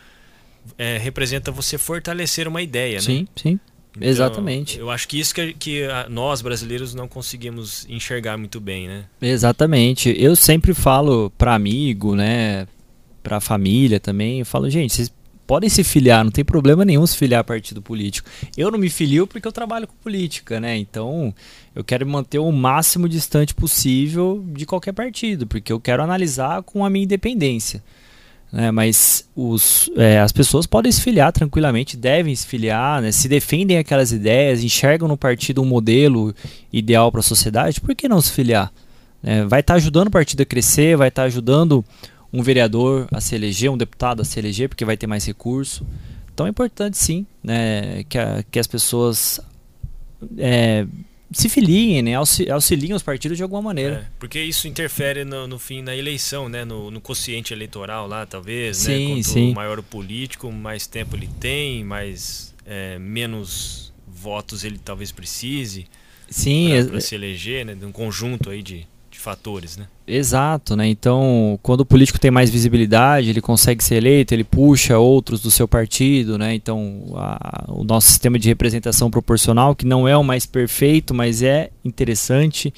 é, representa você fortalecer uma ideia, sim, né? Sim, sim. Então, Exatamente. Eu acho que isso que, que nós brasileiros não conseguimos enxergar muito bem, né? Exatamente. Eu sempre falo para amigo, né, para família também, eu falo, gente, vocês podem se filiar, não tem problema nenhum se filiar a partido político. Eu não me filio porque eu trabalho com política, né? Então, eu quero manter o máximo distante possível de qualquer partido, porque eu quero analisar com a minha independência. Né? Mas os, é, as pessoas podem se filiar tranquilamente, devem se filiar, né? se defendem aquelas ideias, enxergam no partido um modelo ideal para a sociedade, por que não se filiar? É, vai estar tá ajudando o partido a crescer, vai estar tá ajudando um vereador a se eleger, um deputado a se eleger, porque vai ter mais recurso. Então é importante sim né, que, a, que as pessoas é, se filiem, né, auxiliem os partidos de alguma maneira. É, porque isso interfere no, no, fim na eleição, né, no, no quociente eleitoral lá, talvez. Sim, né, Quanto sim. maior o político, mais tempo ele tem, mais é, menos votos ele talvez precise. Sim, para se eleger, né, de um conjunto aí de, de fatores, né? Exato, né? Então, quando o político tem mais visibilidade, ele consegue ser eleito, ele puxa outros do seu partido, né? Então, a, o nosso sistema de representação proporcional, que não é o mais perfeito, mas é interessante,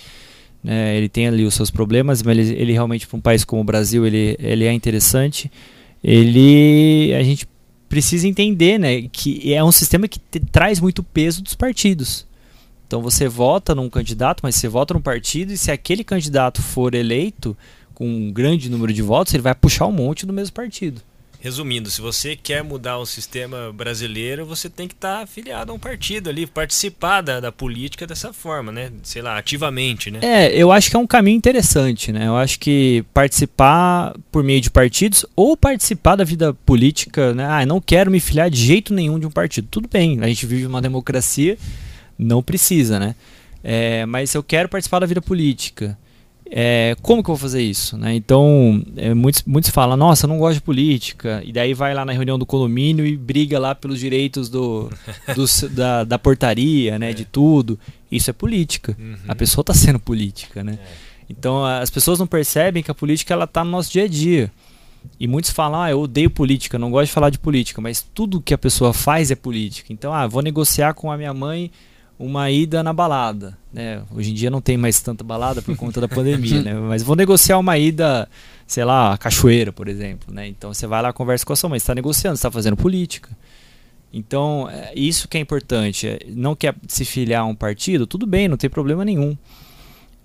né? Ele tem ali os seus problemas, mas ele, ele realmente para um país como o Brasil, ele, ele é interessante. Ele, a gente precisa entender, né, que é um sistema que te, traz muito peso dos partidos. Então você vota num candidato, mas você vota num partido e se aquele candidato for eleito com um grande número de votos, ele vai puxar um monte do mesmo partido. Resumindo, se você quer mudar o sistema brasileiro, você tem que estar tá afiliado a um partido ali, participar da, da, política dessa forma, né? Sei lá, ativamente, né? É, eu acho que é um caminho interessante, né? Eu acho que participar por meio de partidos ou participar da vida política, né? Ah, não quero me filiar de jeito nenhum de um partido. Tudo bem, a gente vive uma democracia não precisa, né? É, mas eu quero participar da vida política. É, como que eu vou fazer isso? Né? Então, é, muitos, muitos falam, nossa, eu não gosto de política, e daí vai lá na reunião do condomínio e briga lá pelos direitos do, do da, da, portaria, né, é. de tudo. Isso é política. Uhum. A pessoa está sendo política. Né? É. Então, as pessoas não percebem que a política ela está no nosso dia a dia. E muitos falam, ah, eu odeio política, não gosto de falar de política, mas tudo que a pessoa faz é política. Então, ah, vou negociar com a minha mãe uma ida na balada. Né? Hoje em dia não tem mais tanta balada por conta da pandemia, né? mas vou negociar uma ida, sei lá, cachoeira, por exemplo. Né? Então você vai lá, conversa com a sua mãe, está negociando, está fazendo política. Então, é isso que é importante. É, não quer se filiar a um partido? Tudo bem, não tem problema nenhum.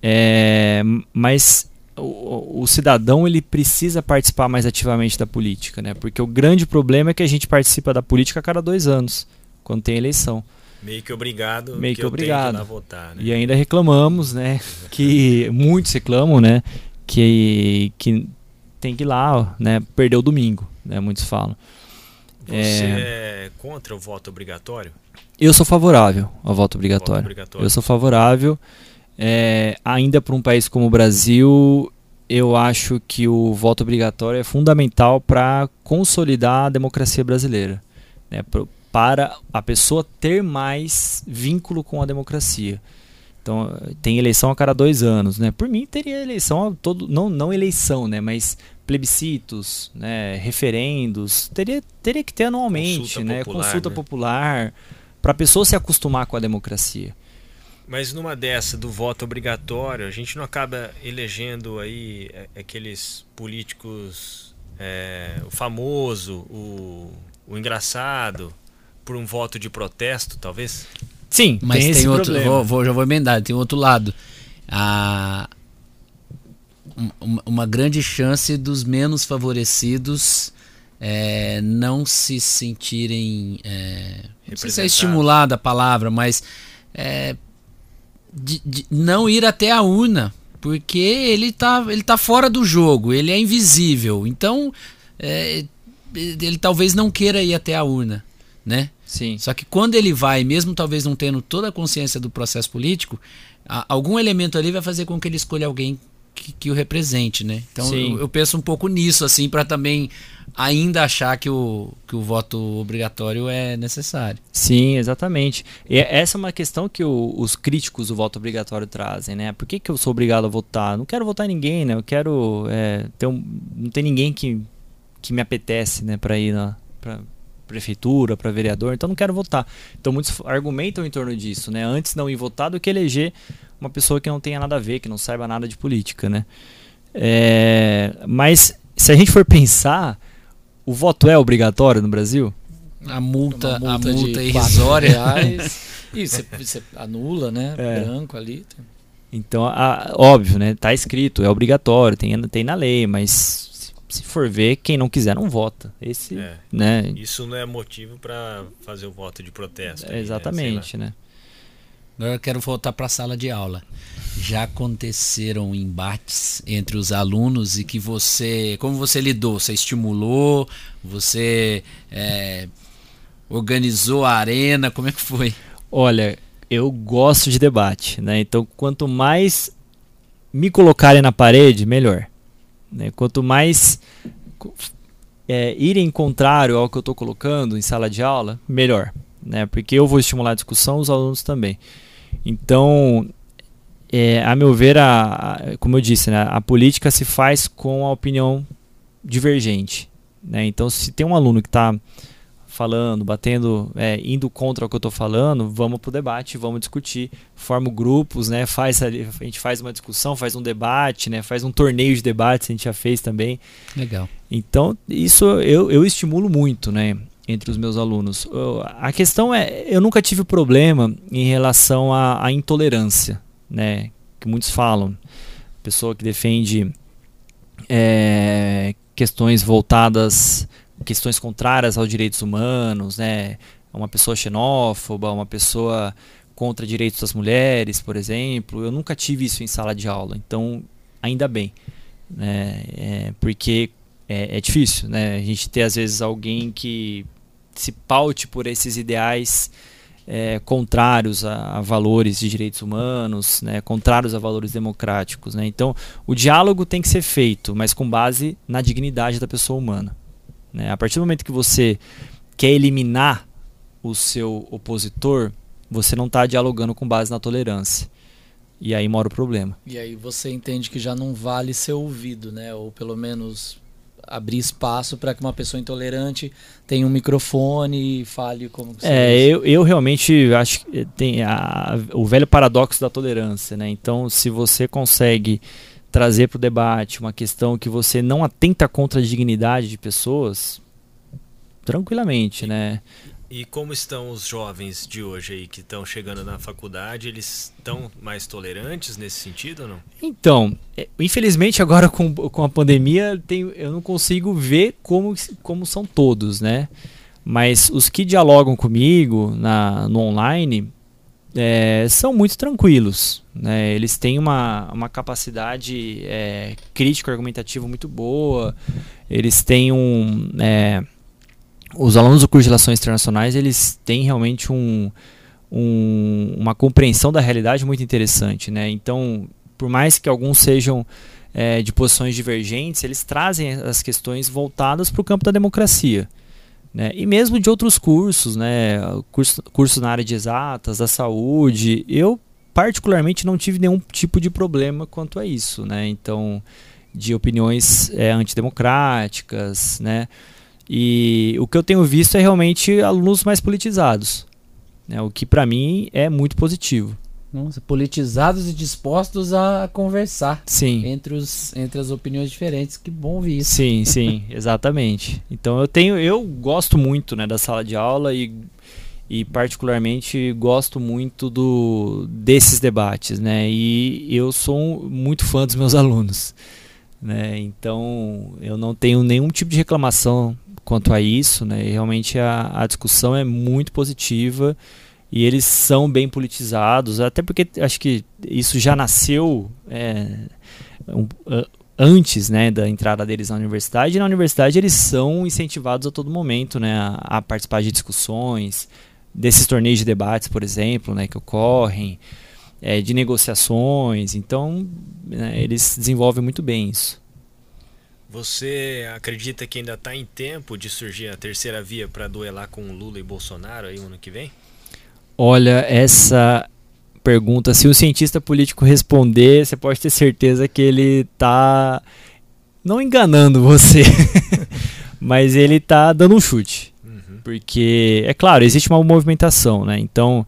É, mas o, o, cidadão ele precisa participar mais ativamente da política, né? Porque o grande problema é que a gente participa da política a cada dois anos, quando tem eleição. Meio que obrigado. Meio que, que obrigado. votar, né? E ainda reclamamos, né? que muitos reclamam, né? Que, que tem que ir lá, né? Perder o domingo, né? Muitos falam. Você é, é contra o voto obrigatório? Eu sou favorável ao voto obrigatório. Voto obrigatório. Eu sou favorável. É, ainda para um país como o Brasil, eu acho que o voto obrigatório é fundamental para consolidar a democracia brasileira. Né, para a pessoa ter mais vínculo com a democracia. Então, tem eleição a cada dois anos, né? Por mim, teria eleição a todo, não, não eleição, né? Mas plebiscitos, né? referendos, teria, teria que ter anualmente, consulta né? Popular, consulta né? popular, para a pessoa se acostumar com a democracia. Mas numa dessa do voto obrigatório, a gente não acaba elegendo aí é, aqueles políticos, é, o famoso, o, o engraçado, por um voto de protesto, talvez? Sim, mas tem, tem outro. Vou, vou, já vou emendar, tem outro lado. A, uma, uma grande chance dos menos favorecidos é, não se sentirem. É, não sei se é estimulada a palavra, mas. É, de, de não ir até a urna, porque ele está ele tá fora do jogo, ele é invisível. Então, é, ele talvez não queira ir até a urna, né? Sim. Só que quando ele vai, mesmo talvez não tendo toda a consciência do processo político, a, algum elemento ali vai fazer com que ele escolha alguém que, que o represente, né? Então eu, eu, penso um pouco nisso, assim, para também ainda achar que o, que o voto obrigatório é necessário. Sim, exatamente. E é, essa é uma questão que o, os críticos do voto obrigatório trazem, né? Por que, que eu sou obrigado a votar? Não quero votar em ninguém, né? Eu quero é, ter um, não tem ninguém que, que me apetece, né, para ir na pra, prefeitura, para vereador, então não quero votar. Então muitos argumentam em torno disso, né? Antes não ir votar do que eleger uma pessoa que não tenha nada a ver, que não saiba nada de política, né? É, mas se a gente for pensar, o voto é obrigatório no Brasil? A multa, multa a multa irrisória. e você, você, anula, né? É. Branco ali. Então, a, óbvio, né? Tá escrito, é obrigatório, tem, tem na lei, mas se for ver, quem não quiser não vota. Esse, é, né? Isso não é motivo para fazer o voto de protesto. É, aí, né? exatamente, né? Agora eu quero voltar para a sala de aula. Já aconteceram embates entre os alunos e que você, como você lidou? Você estimulou? Você é, organizou a arena? Como é que foi? Olha, eu gosto de debate, né? Então, quanto mais me colocarem na parede, melhor. Né? Quanto mais é, ir em contrário ao que eu estou colocando em sala de aula, melhor. Né? Porque eu vou estimular a discussão, os alunos também. Então, é, a meu ver, a, a, como eu disse, né, a política se faz com a opinião divergente. Né? Então, se tem um aluno que está falando, batendo, é, indo contra o que eu estou falando, vamos para o debate, vamos discutir, forma grupos, né? Faz a gente faz uma discussão, faz um debate, né? Faz um torneio de debates, a gente já fez também. Legal. Então isso eu, eu estimulo muito, né? Entre os meus alunos. a questão é, eu nunca tive problema em relação à, à intolerância, né? Que muitos falam, pessoa que defende é, questões voltadas questões contrárias aos direitos humanos, né? Uma pessoa xenófoba, uma pessoa contra direitos das mulheres, por exemplo. Eu nunca tive isso em sala de aula, então ainda bem, né? É, porque é, é difícil, né? A gente ter às vezes alguém que se paute por esses ideais é, contrários a, a, valores de direitos humanos, né, contrários a valores democráticos. Né? Então, o diálogo tem que ser feito, mas com base na dignidade da pessoa humana. Né? A partir do momento que você quer eliminar o seu opositor, você não está dialogando com base na tolerância. E aí mora o problema. E aí você entende que já não vale ser ouvido, né? Ou pelo menos abrir espaço para que uma pessoa intolerante tenha um microfone e fale como que É, eu, eu realmente acho que tem a, o velho paradoxo da tolerância, né? Então, se você consegue trazer para o debate uma questão que você não atenta contra a dignidade de pessoas, tranquilamente, né? E como estão os jovens de hoje aí que estão chegando na faculdade? Eles estão mais tolerantes nesse sentido ou não? Então, é, infelizmente agora com, com a pandemia tem, eu não consigo ver como, como são todos, né? Mas os que dialogam comigo na, no online, é, são muito tranquilos. Né? Eles têm uma, uma capacidade é, crítica argumentativa muito boa. Eles têm um. É, os alunos do curso de Relações Internacionais eles têm realmente um, um, uma compreensão da realidade muito interessante. Né? Então, por mais que alguns sejam é, de posições divergentes, eles trazem as questões voltadas para o campo da democracia. Né? E mesmo de outros cursos, né? curso, curso na área de exatas, da saúde, eu particularmente não tive nenhum tipo de problema quanto a isso. Né? Então, de opiniões é, antidemocráticas, né? E o que eu tenho visto é realmente alunos mais politizados, né? o que para mim é muito positivo. Nossa, politizados e dispostos a conversar sim. entre, os, entre as opiniões diferentes. Que bom ouvir isso. Sim, sim, exatamente. Então eu tenho, eu gosto muito né, da sala de aula e, e particularmente gosto muito do, desses debates, né? E eu sou muito fã dos meus alunos, né? Então eu não tenho nenhum tipo de reclamação quanto a isso, né? E realmente a, a discussão é muito positiva e eles são bem politizados, até porque acho que isso já nasceu é, um, antes né, da entrada deles na universidade. E na universidade eles são incentivados a todo momento né, a, a participar de discussões, desses torneios de debates, por exemplo, né, que ocorrem, é, de negociações. Então né, eles desenvolvem muito bem isso. Você acredita que ainda está em tempo de surgir a terceira via para duelar com Lula e Bolsonaro aí no ano que vem? Olha, essa pergunta, se o cientista político responder, você pode ter certeza que ele está não enganando você, mas ele está dando um chute. Uhum. Porque, é claro, existe uma movimentação, né? Então,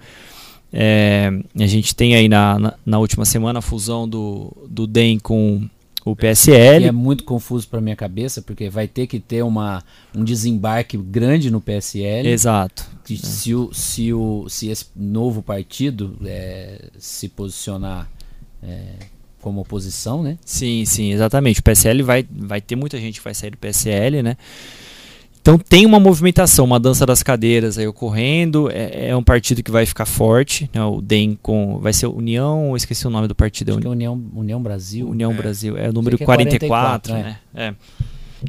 é, a gente tem aí na, na, na, última semana a fusão do, do DEM com o PSL. é muito confuso para minha cabeça, porque vai ter que ter uma, um desembarque grande no PSL. Exato. Que, é. se, o, se, o, se esse novo partido é, se posicionar é, como oposição, né? Sim, sim, exatamente. O PSL vai, vai ter muita gente que vai sair do PSL, né? Então tem uma movimentação, uma dança das cadeiras aí ocorrendo. É, é um partido que vai ficar forte. Né? O DEM com. Vai ser União, esqueci o nome do partido. Acho é União, União Brasil. União é. Brasil, é o número 44, 44 né? É.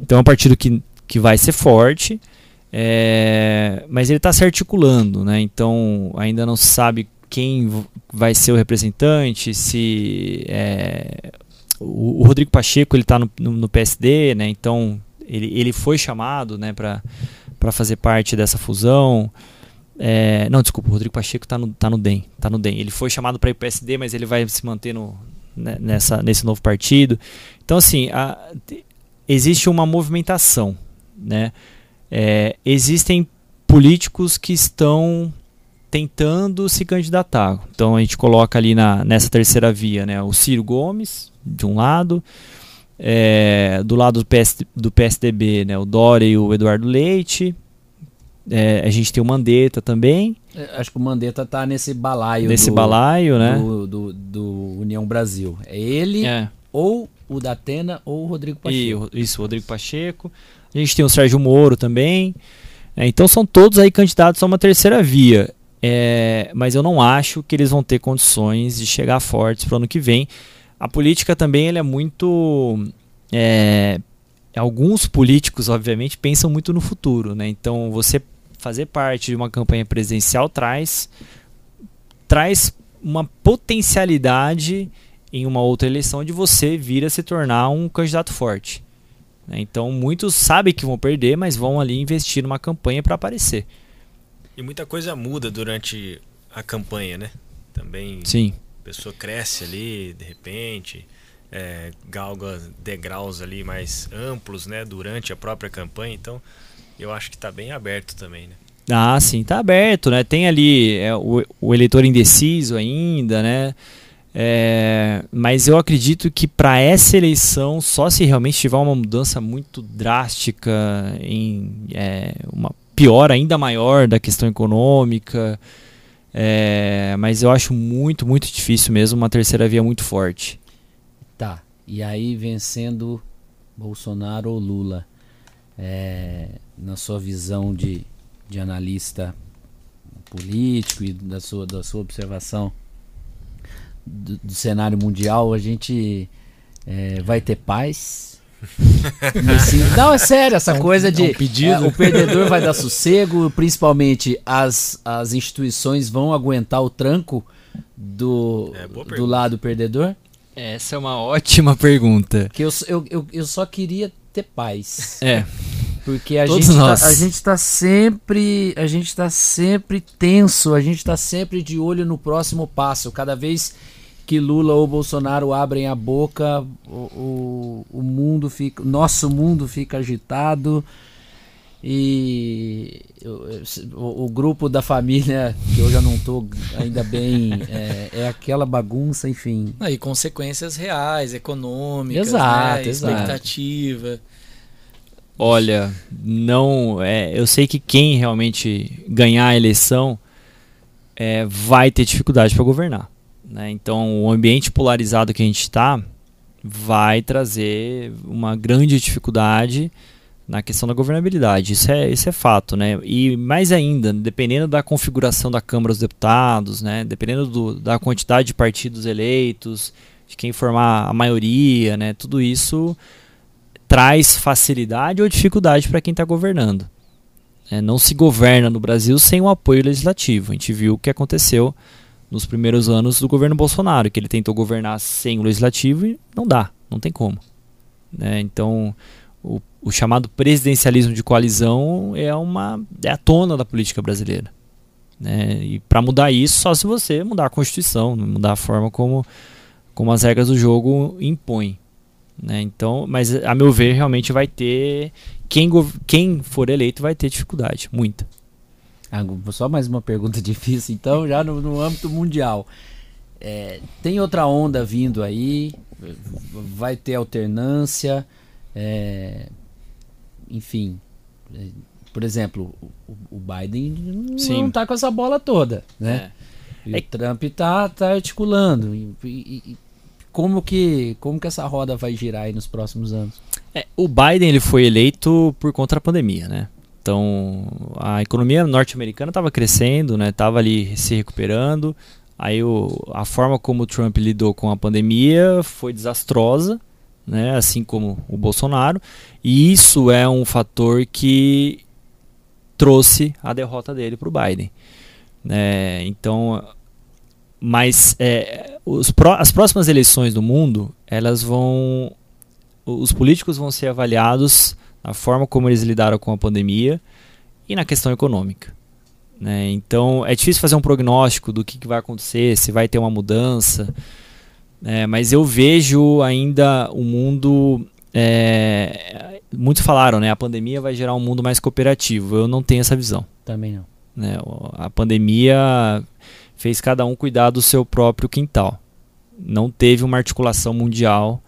Então é um partido que, que vai ser forte. É, mas ele está se articulando, né? Então ainda não se sabe quem vai ser o representante, se é, o, o, Rodrigo Pacheco ele está no, no, no, PSD, né? Então ele, ele foi chamado né, para fazer parte dessa fusão. É, não, desculpa, o Rodrigo Pacheco está no, tá no DEM. Tá no DEM. Ele foi chamado para ir para o PSD, mas ele vai se manter no, né, nessa, nesse novo partido. Então, assim, a, existe uma movimentação. Né? É, existem políticos que estão tentando se candidatar. Então a gente coloca ali na, nessa terceira via né, o Ciro Gomes, de um lado, é, do lado do, PS, do PSDB, né, o Dória e o Eduardo Leite. É, a gente tem o Mandetta também. É, acho que o Mandetta tá nesse balaio. Nesse do, balaio, né? Do, do, do, União Brasil. É ele é. ou o Datena ou o Rodrigo Pacheco. E, isso, o Rodrigo Pacheco. A gente tem o Sérgio Moro também. É, então são todos aí candidatos a uma terceira via. É, mas eu não acho que eles vão ter condições de chegar fortes para o ano que vem. A política também ele é muito. É, alguns políticos, obviamente, pensam muito no futuro. Né? Então, você fazer parte de uma campanha presidencial traz, traz uma potencialidade em uma outra eleição de você vir a se tornar um candidato forte. Né? Então, muitos sabem que vão perder, mas vão ali investir numa campanha para aparecer. E muita coisa muda durante a campanha, né? Também Sim. A pessoa cresce ali, de repente, é, galga degraus ali mais amplos, né? Durante a própria campanha. Então, eu acho que está bem aberto também, né? Ah, sim, está aberto, né? Tem ali é, o, o eleitor indeciso ainda, né? É, mas eu acredito que para essa eleição, só se realmente tiver uma mudança muito drástica em é, uma pior, ainda maior da questão econômica. É, mas eu acho muito, muito difícil mesmo uma terceira via muito forte. Tá. E aí vencendo Bolsonaro ou Lula, é, na sua visão de, de analista político e da sua, da sua observação do, do cenário mundial, a gente é, vai ter paz? Assim, não, é sério, essa é coisa de um é, o perdedor vai dar sossego, principalmente as, as instituições vão aguentar o tranco do, é, do lado perdedor? Essa é uma ótima pergunta. Que eu, eu, eu, eu só queria ter paz. É. Porque a gente, tá, a gente tá sempre. A gente tá sempre tenso, a gente tá sempre de olho no próximo passo. Cada vez que Lula ou Bolsonaro abrem a boca, o, o, o mundo fica, nosso mundo fica agitado e o, o, grupo da família que eu já não estou ainda bem é, é, aquela bagunça, enfim. Ah, e consequências reais, econômicas, exato, né? exato. expectativa. Olha, não, é, eu sei que quem realmente ganhar a eleição é, vai ter dificuldade para governar. Né? Então, o ambiente polarizado que a gente está vai trazer uma grande dificuldade na questão da governabilidade. Isso é, isso é fato. Né? E mais ainda, dependendo da configuração da Câmara dos Deputados, né? dependendo do, da quantidade de partidos eleitos, de quem formar a maioria, né? tudo isso traz facilidade ou dificuldade para quem está governando. É, não se governa no Brasil sem o apoio legislativo. A gente viu o que aconteceu nos primeiros anos do governo Bolsonaro, que ele tentou governar sem o legislativo e não dá, não tem como. Né? Então, o, o, chamado presidencialismo de coalizão é uma é a tona da política brasileira. Né? E para mudar isso, só se você mudar a Constituição, mudar a forma como, como as regras do jogo impõem. Né? Então, mas a meu ver, realmente vai ter quem, quem for eleito vai ter dificuldade, muita. Só mais uma pergunta difícil, então, já no, no âmbito mundial. É, tem outra onda vindo aí? Vai ter alternância? É, enfim, é, por exemplo, o, o Biden Sim. não está com essa bola toda, né? É. E o Trump está tá articulando. E, e, como que como que essa roda vai girar aí nos próximos anos? É, o Biden ele foi eleito por contra a pandemia, né? Então, a economia norte-americana estava crescendo, né? Estava ali se recuperando. Aí o, a forma como o Trump lidou com a pandemia foi desastrosa, né? Assim como o Bolsonaro. E isso é um fator que trouxe a derrota dele para o Biden. É, então, mas é, os, as próximas eleições do mundo, elas vão, os políticos vão ser avaliados na forma como eles lidaram com a pandemia e na questão econômica. Né? Então é difícil fazer um prognóstico do que, que vai acontecer, se vai ter uma mudança. É, mas eu vejo ainda o mundo. É, muitos falaram, né? A pandemia vai gerar um mundo mais cooperativo. Eu não tenho essa visão. Também não. Né? A pandemia fez cada um cuidar do seu próprio quintal. Não teve uma articulação mundial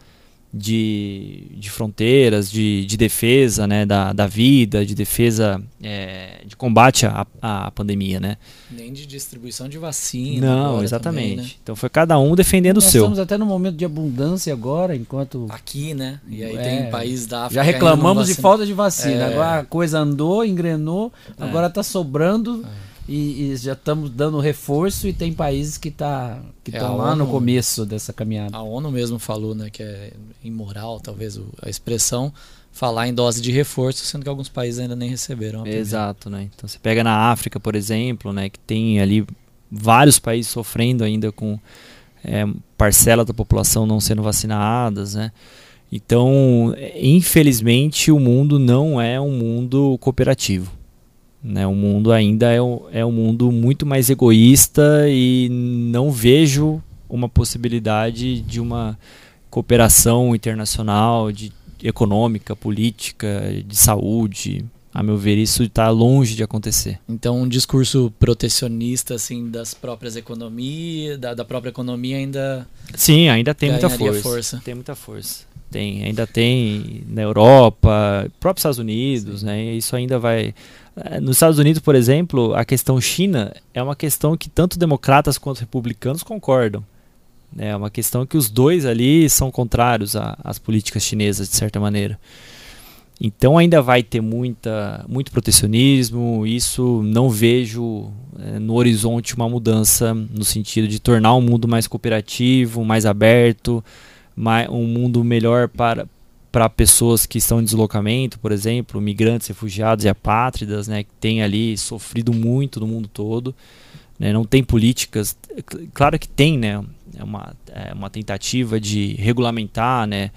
de, de fronteiras, de, de defesa né, da, da vida, de defesa é, de combate à, à pandemia. Né? Nem de distribuição de vacina. Não, exatamente. Também, né? Então foi cada um defendendo Nós o seu. Estamos até no momento de abundância agora, enquanto. Aqui, né? E aí é, tem país da África. Já reclamamos de falta de vacina. É. Agora a coisa andou, engrenou, é. agora está sobrando. É e, e, já estamos dando reforço e tem países que tá que estão é, lá ONU, no começo dessa caminhada. A ONU mesmo falou, né, que é imoral, talvez a expressão falar em dose de reforço, sendo que alguns países ainda nem receberam. Exato, né? Então você pega na África, por exemplo, né, que tem ali vários países sofrendo ainda com é, parcela da população não sendo vacinadas, né? Então, infelizmente, o mundo não é um mundo cooperativo. Né? O mundo ainda é, é um mundo muito mais egoísta e não vejo uma possibilidade de uma cooperação internacional, de econômica, política, de saúde. A meu ver, isso está longe de acontecer. Então, um discurso protecionista assim das próprias economias, da, da própria economia ainda. Sim, ainda tem muita força. força. Tem muita força. Tem, ainda tem na Europa, próprios Estados Unidos, Sim. né? Isso ainda vai nos Estados Unidos, por exemplo, a questão China é uma questão que tanto democratas quanto republicanos concordam. É uma questão que os dois ali são contrários às políticas chinesas, de certa maneira. Então ainda vai ter muita, muito protecionismo. Isso não vejo é, no horizonte uma mudança no sentido de tornar o mundo mais cooperativo, mais aberto, mais, um mundo melhor para, para pessoas que estão em deslocamento, por exemplo, migrantes, refugiados e apátridas, né, que têm ali sofrido muito no mundo todo. Né, não tem políticas, claro que tem, né, é uma, é uma tentativa de regulamentar, né,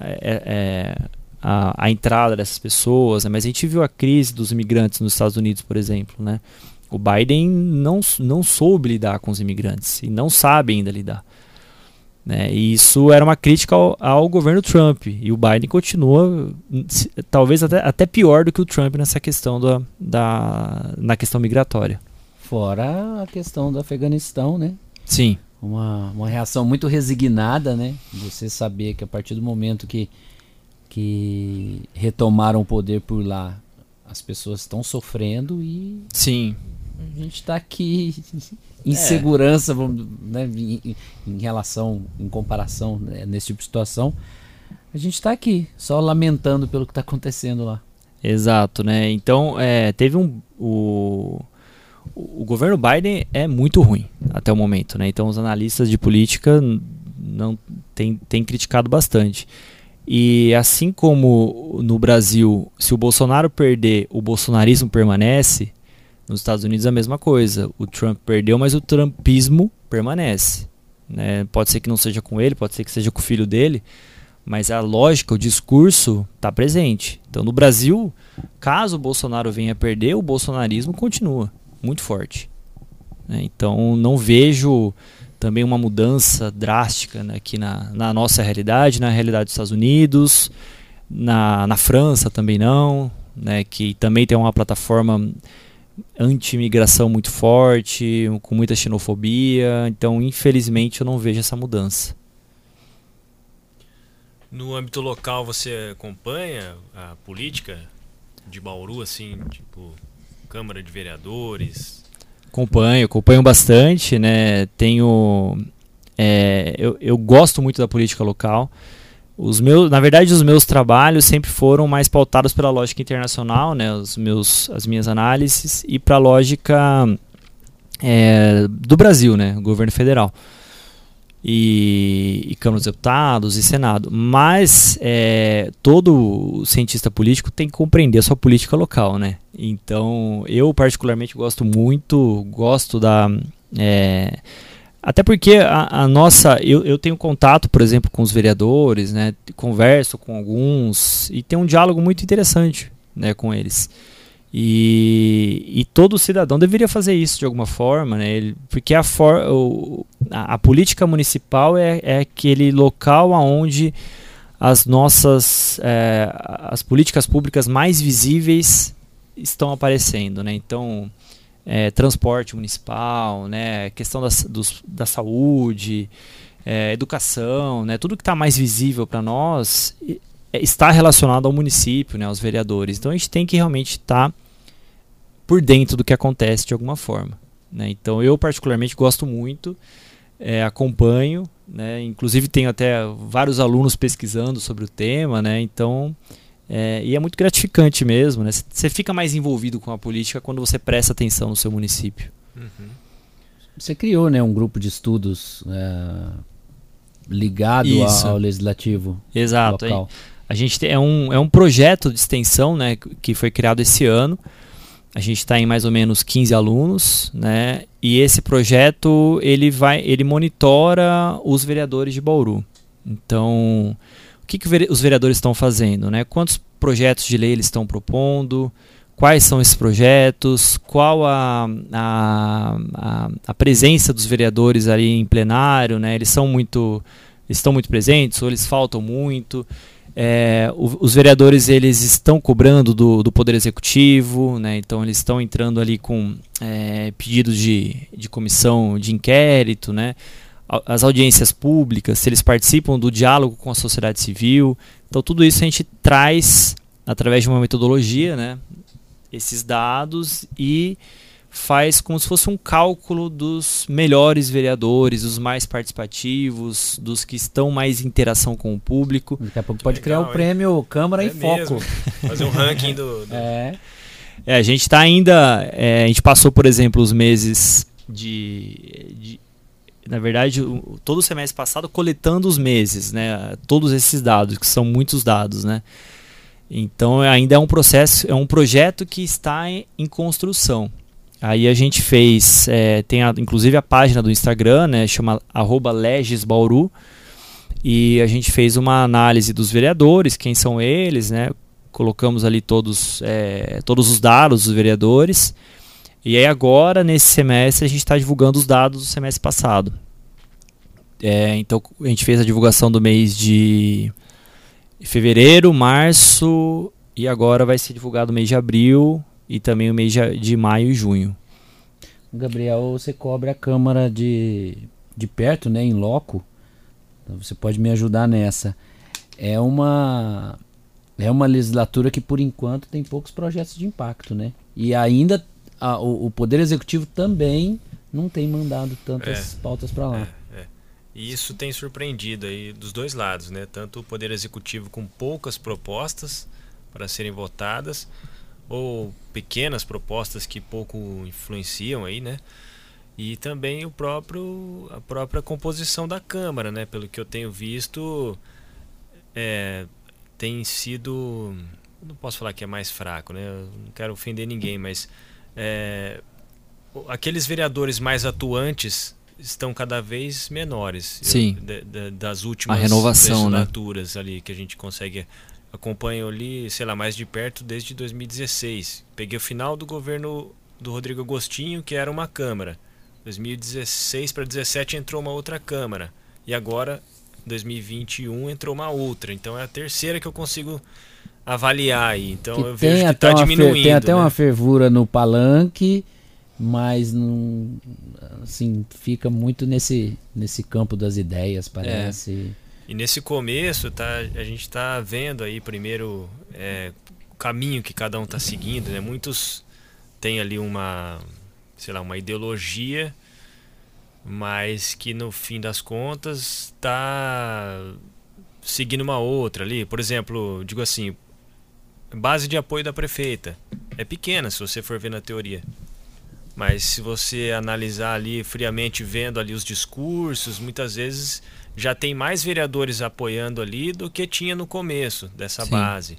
é, é, é, a, a, entrada dessas pessoas, né, mas a gente viu a crise dos imigrantes nos Estados Unidos, por exemplo, né. O Biden não, não soube lidar com os imigrantes e não sabe ainda lidar. Né? E isso era uma crítica ao, ao, governo Trump. E o Biden continua, talvez até, até pior do que o Trump nessa questão da, da, na questão migratória. Fora a questão do Afeganistão, né? Sim. Uma, uma reação muito resignada, né? Você saber que a partir do momento que, que retomaram o poder por lá, as pessoas estão sofrendo e. Sim. A gente está aqui insegurança, é. vamos, né, em, em, relação, em comparação né, nesse tipo de situação, a gente está aqui, só lamentando pelo que está acontecendo lá. Exato, né? Então, é, teve um. O, o governo Biden é muito ruim até o momento, né? Então, os analistas de política não têm, têm criticado bastante. E assim como no Brasil, se o Bolsonaro perder, o bolsonarismo permanece, nos Estados Unidos a mesma coisa. O Trump perdeu, mas o trumpismo permanece. Né? Pode ser que não seja com ele, pode ser que seja com o filho dele, mas a lógica, o discurso está presente. Então no Brasil, caso o Bolsonaro venha perder, o bolsonarismo continua muito forte. Né? Então não vejo também uma mudança drástica né, aqui na, na nossa realidade, na realidade dos Estados Unidos, na, na França também não, né, que também tem uma plataforma anti-imigração muito forte, com muita xenofobia. Então, infelizmente, eu não vejo essa mudança. No âmbito local, você acompanha a política de Bauru, assim, tipo Câmara de Vereadores? Acompanho, acompanho bastante, né? Tenho, é, eu, eu gosto muito da política local. Os meus, na verdade, os meus trabalhos sempre foram mais pautados pela lógica internacional, né? Os meus, as minhas análises e para a lógica é, do Brasil, né? Governo federal e, e Câmara dos Deputados e Senado. Mas é, todo cientista político tem que compreender a sua política local, né? Então, eu particularmente gosto muito, gosto da é, até porque a, a nossa. Eu, eu, tenho contato, por exemplo, com os vereadores, né? Converso com alguns e tem um diálogo muito interessante né, com eles. E, e, todo cidadão deveria fazer isso de alguma forma, né? Ele, porque a, for, o, a, a, política municipal é, é aquele local onde as nossas é, as políticas públicas mais visíveis estão aparecendo, né? Então, é, transporte municipal, né? Questão da, dos, da saúde, é, educação, né? Tudo que está mais visível para nós é, está relacionado ao município, né, aos vereadores. Então a gente tem que realmente estar tá por dentro do que acontece de alguma forma. Né? Então eu particularmente gosto muito, é, acompanho, né? inclusive tenho até vários alunos pesquisando sobre o tema, né? então é, e é muito gratificante mesmo. Né? Você fica mais envolvido com a política quando você presta atenção no seu município. Uhum. Você criou né, um grupo de estudos é, ligado ao legislativo Exato. local. A gente tem, é, um, é um projeto de extensão né, que foi criado esse ano. A gente está em mais ou menos 15 alunos, né? E esse projeto ele vai, ele monitora os vereadores de Bauru. Então, que, que os vereadores estão fazendo, né? Quantos projetos de lei eles estão propondo? Quais são esses projetos? Qual a, a, a, a presença dos vereadores ali em plenário, né? Eles são muito, estão muito presentes ou eles faltam muito? É, os vereadores eles estão cobrando do, do Poder Executivo, né? então eles estão entrando ali com é, pedidos de, de comissão de inquérito, né? As audiências públicas, se eles participam do diálogo com a sociedade civil. Então tudo isso a gente traz através de uma metodologia, né? esses dados e faz como se fosse um cálculo dos melhores vereadores, dos mais participativos, dos que estão mais em interação com o público. Daqui a pouco pode Legal, criar o prêmio Câmara é em Foco. Fazer um ranking do. do... É. é. A gente está ainda. É, a gente passou, por exemplo, os meses de, de na verdade, todo o semestre passado coletando os meses, né? Todos esses dados, que são muitos dados, né? Então ainda é um processo, é um projeto que está em, em construção. Aí a gente fez, é, tem a, inclusive a página do Instagram, né, chama legisbauru, e a gente fez uma análise dos vereadores, quem são eles, né, colocamos ali todos, é, todos os dados dos vereadores, e aí agora, nesse semestre, a gente está divulgando os dados do semestre passado. É, então a gente fez a divulgação do mês de fevereiro, março, e agora vai ser divulgado o mês de abril, e também o mês de maio e junho. Gabriel, você cobre a Câmara de, de perto, né, em loco. Então você pode me ajudar nessa. É uma é uma legislatura que por enquanto tem poucos projetos de impacto, né? E ainda a, o, o, Poder Executivo também não tem mandado tantas é, pautas para lá. É, é. E isso tem surpreendido aí dos dois lados, né? Tanto o Poder Executivo com poucas propostas para serem votadas, ou pequenas propostas que pouco influenciam aí, né? E também o próprio a própria composição da Câmara, né? Pelo que eu tenho visto, é, tem sido não posso falar que é mais fraco, né? Eu não quero ofender ninguém, mas é, aqueles vereadores mais atuantes estão cada vez menores. Sim. Eu, de, de, das últimas a renovação, legislaturas né? ali que a gente consegue acompanho ali, sei lá, mais de perto desde 2016. Peguei o final do governo do Rodrigo Agostinho, que era uma Câmara. 2016 para 2017 entrou uma outra Câmara. E agora, 2021, entrou uma outra. Então é a terceira que eu consigo avaliar aí. Então que eu vejo que está diminuindo. Tem até né? uma fervura no palanque, mas não, assim, fica muito nesse, nesse campo das ideias, parece. É. E nesse começo, tá, a gente está vendo aí primeiro é, o caminho que cada um está seguindo. Né? Muitos têm ali uma, sei lá, uma ideologia, mas que no fim das contas está seguindo uma outra ali. Por exemplo, digo assim, base de apoio da prefeita é pequena se você for ver na teoria. Mas se você analisar ali friamente, vendo ali os discursos, muitas vezes já tem mais vereadores apoiando ali do que tinha no começo dessa Sim. base.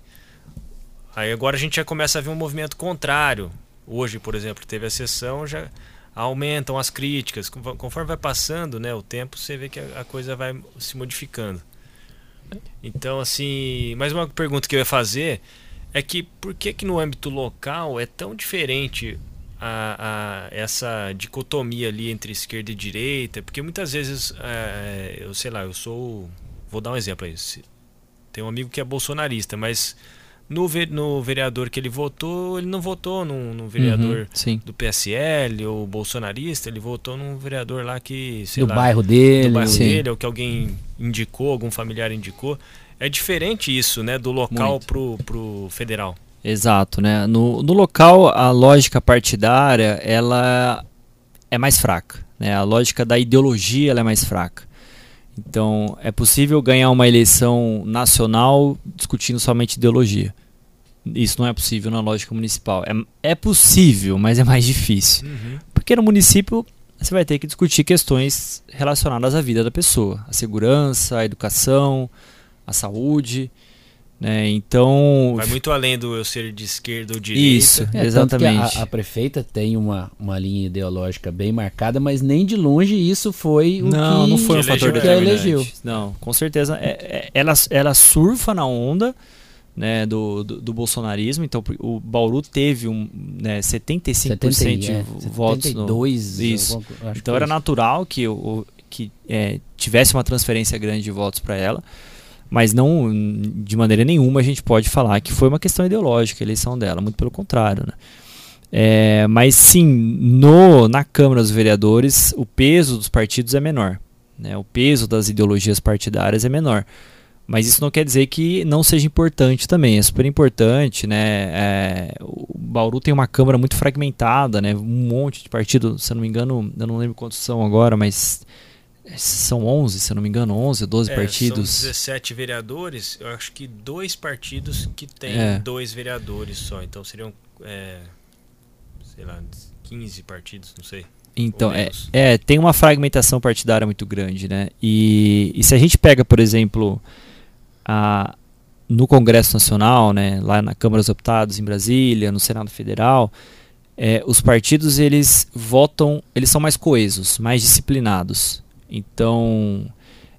Aí agora a gente já começa a ver um movimento contrário. Hoje, por exemplo, teve a sessão, já aumentam as críticas. Conforme vai passando né, o tempo, você vê que a coisa vai se modificando. Então, assim, mais uma pergunta que eu ia fazer é que por que, que no âmbito local é tão diferente a, a, essa dicotomia ali entre esquerda e direita? Porque muitas vezes, é, eu sei lá, eu sou. Vou dar um exemplo aí. Tem um amigo que é bolsonarista, mas no, no vereador que ele votou, ele não votou num, num vereador uhum, do PSL ou bolsonarista, ele votou num vereador lá que, sei do lá, bairro dele, do bairro dele, ou que alguém indicou, algum familiar indicou. É diferente isso, né, do local pro, pro federal. Exato, né? No, no local a lógica partidária ela é mais fraca, né? A lógica da ideologia ela é mais fraca. Então, é possível ganhar uma eleição nacional discutindo somente ideologia. Isso não é possível na lógica municipal. É, é possível, mas é mais difícil. Uhum. Porque no município você vai ter que discutir questões relacionadas à vida da pessoa, a segurança, a educação, a saúde. Né? Então. Vai muito além do eu ser de esquerda ou direita. Isso, é, exatamente. A, a, prefeita tem uma, uma linha ideológica bem marcada, mas nem de longe isso foi o não, que, não foi um fator que elegeu. Não, com certeza. É, é, ela, ela surfa na onda. Né, do, do, do, bolsonarismo. Então, o Bauru teve um, né, 75% 70, de é, votos. 72, no, isso. Então, era natural que, o, que é, tivesse uma transferência grande de votos para ela mas não de maneira nenhuma a gente pode falar que foi uma questão ideológica a eleição dela, muito pelo contrário. Né? É, mas sim, no, na Câmara dos Vereadores, o peso dos partidos é menor. Né? O peso das ideologias partidárias é menor. Mas isso não quer dizer que não seja importante também, é super importante, né? É, o Bauru tem uma Câmara muito fragmentada, né? Um monte de partidos, se eu não me engano, eu não lembro quantos são agora, mas são 11, se eu não me engano, 11 ou 12 é, partidos. São 17 vereadores, eu acho que dois partidos que têm é. dois vereadores só. Então seriam, é, sei lá, 15 partidos, não sei. Então, é, é, tem uma fragmentação partidária muito grande, né? E, e se a gente pega, por exemplo, a, no Congresso Nacional, né, lá na Câmara dos Deputados em Brasília, no Senado Federal, é, os partidos eles votam, eles são mais coesos, mais disciplinados. Então,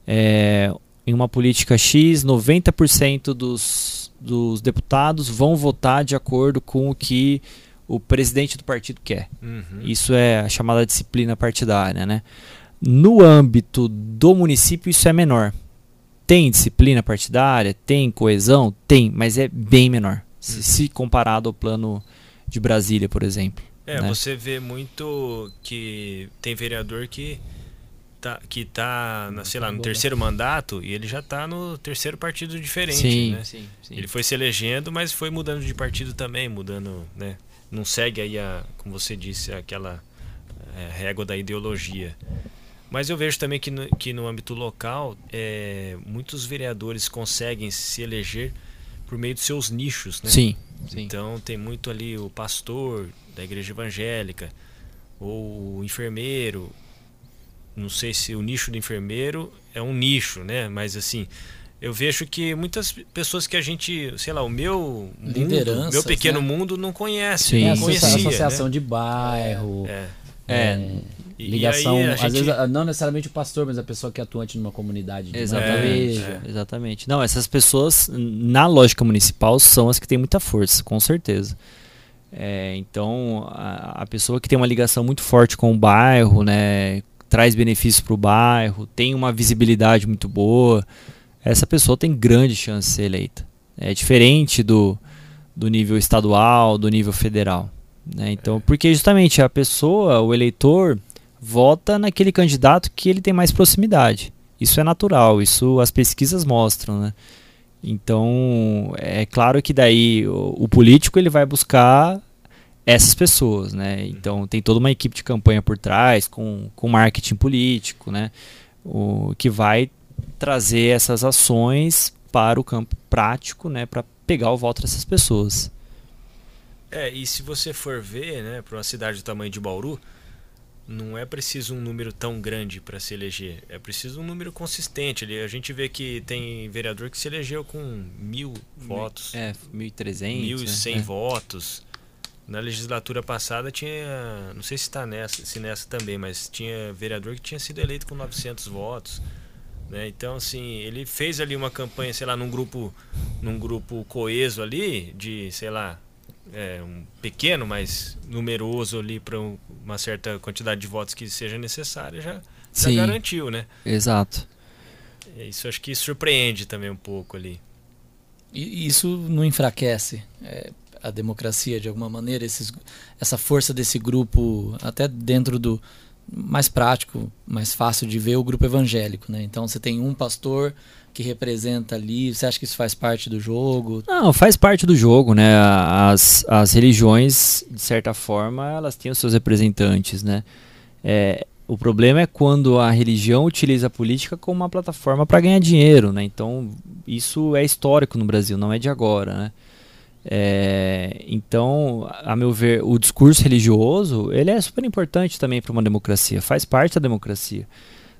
é, em uma política X, 90% dos, dos deputados vão votar de acordo com o que o presidente do partido quer. Uhum. Isso é a chamada disciplina partidária. Né? No âmbito do município, isso é menor. Tem disciplina partidária? Tem coesão? Tem, mas é bem menor. Uhum. Se, se comparado ao plano de Brasília, por exemplo. É, né? você vê muito que tem vereador que tá, que tá, na, sei lá, no terceiro mandato e ele já está no terceiro partido diferente, sim, né? Sim, sim. Ele foi se elegendo, mas foi mudando de partido também, mudando, né? Não segue aí a, como você disse, aquela é, régua da ideologia. Mas eu vejo também que no, que no âmbito local, é, muitos vereadores conseguem se eleger por meio de seus nichos, né? Sim, sim. Então tem muito ali o pastor da igreja evangélica, ou o enfermeiro, não sei se o nicho do enfermeiro é um nicho, né? Mas assim, eu vejo que muitas pessoas que a gente, sei lá, o meu mundo, meu pequeno né? mundo não conhece, Sim. não conhecia, associação né? de bairro, é, é. é ligação, aí, às gente... vezes não necessariamente o pastor, mas a pessoa que é atuante numa comunidade, exatamente, é, exatamente. Não, essas pessoas na lógica municipal são as que têm muita força, com certeza. É, então, a, a, pessoa que tem uma ligação muito forte com o bairro, né, traz benefícios para o bairro, tem uma visibilidade muito boa, essa pessoa tem grande chance de ser eleita. É diferente do, do nível estadual, do nível federal. Né? Então, porque justamente a pessoa, o eleitor, vota naquele candidato que ele tem mais proximidade. Isso é natural, isso as pesquisas mostram, né? Então, é claro que daí o, o político ele vai buscar essas pessoas, né? Então tem toda uma equipe de campanha por trás, com, com marketing político, né? O, que vai trazer essas ações para o campo prático, né? Para pegar o voto dessas pessoas. É, e se você for ver, né, para uma cidade do tamanho de Bauru, não é preciso um número tão grande para se eleger. É preciso um número consistente. A gente vê que tem vereador que se elegeu com mil votos. É, 1.300. 1.100 né? votos. Na legislatura passada tinha, não sei se está nessa, se nessa também, mas tinha vereador que tinha sido eleito com 900 votos. Né? Então, assim, ele fez ali uma campanha, sei lá, num grupo, num grupo coeso ali, de, sei lá, é, um pequeno, mas numeroso ali para uma certa quantidade de votos que seja necessária, já, já garantiu, né? Exato. É, isso acho que surpreende também um pouco ali. E isso não enfraquece é, a democracia de alguma maneira, esses, essa força desse grupo, até dentro do mais prático, mais fácil de ver o grupo evangélico, né? Então você tem um pastor que representa ali, você acha que isso faz parte do jogo? Não, faz parte do jogo, né? As, as religiões, de certa forma, elas têm os seus representantes, né? É, o problema é quando a religião utiliza a política como uma plataforma para ganhar dinheiro, né? Então, isso é histórico no Brasil, não é de agora, né? É, então, a meu ver, o discurso religioso ele é super importante também para uma democracia, faz parte da democracia.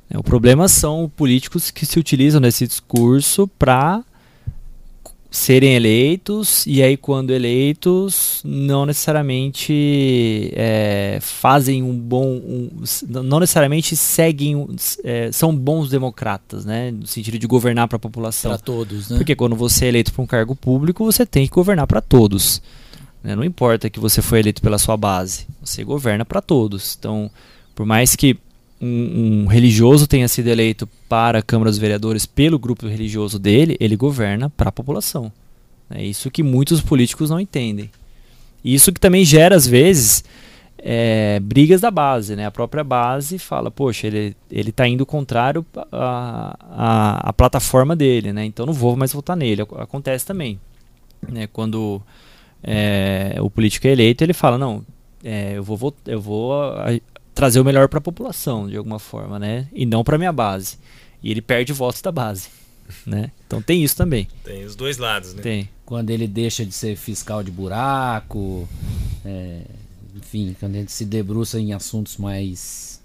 É, o problema são políticos que se utilizam desse discurso para serem eleitos e aí quando eleitos não necessariamente é, fazem um bom um, não necessariamente seguem é, são bons democratas né? No sentido de governar para a população. Para todos né? Porque quando você é eleito para um cargo público você tem que governar para todos né? não importa que você foi eleito pela sua base você governa para todos. Então por mais que um, um, religioso tenha sido eleito para a Câmara dos Vereadores pelo grupo religioso dele, ele governa para a população. É isso que muitos políticos não entendem. Isso que também gera, às vezes, é, brigas da base. Né? A própria base fala, poxa, ele está indo contrário à plataforma dele, né? então não vou mais votar nele. Acontece também. Né? Quando é, o político é eleito, ele fala, não, é, eu vou, eu vou trazer o melhor para a população, de alguma forma, né? E não para minha base. E ele perde votos da base, né? Então tem isso também. Tem os dois lados, né? Tem. Quando ele deixa de ser fiscal de buraco, é, enfim, quando ele se debruça em assuntos mais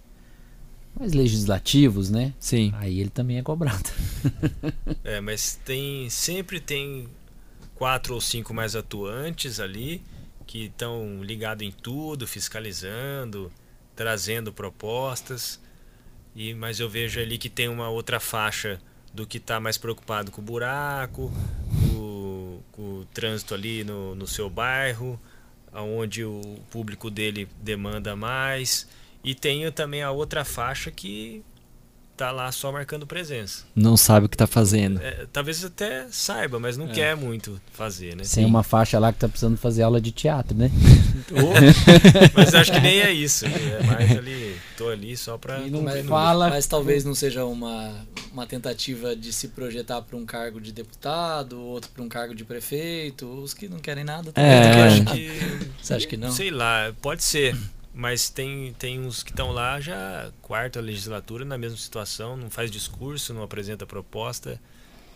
mais legislativos, né? Sim. Aí ele também é cobrado. é, mas tem sempre tem quatro ou cinco mais atuantes ali que estão ligados em tudo, fiscalizando, trazendo propostas. E mas eu vejo ali que tem uma outra faixa do que está mais preocupado com o buraco, com, com o trânsito ali no, no seu bairro, aonde o público dele demanda mais. E tem também a outra faixa que tá lá só marcando presença. Não sabe o que tá fazendo. É, talvez até saiba, mas não é. quer muito fazer, né? Tem uma faixa lá que tá precisando fazer aula de teatro, né? mas acho que nem é isso. É mais ali, tô ali só para não fala, mas talvez não seja uma, uma tentativa de se projetar para um cargo de deputado, outro para um cargo de prefeito, os que não querem nada. É. Acho que, Você acha que não? Sei lá, pode ser mas tem, tem uns que estão lá já quarta legislatura na mesma situação, não faz discurso, não apresenta proposta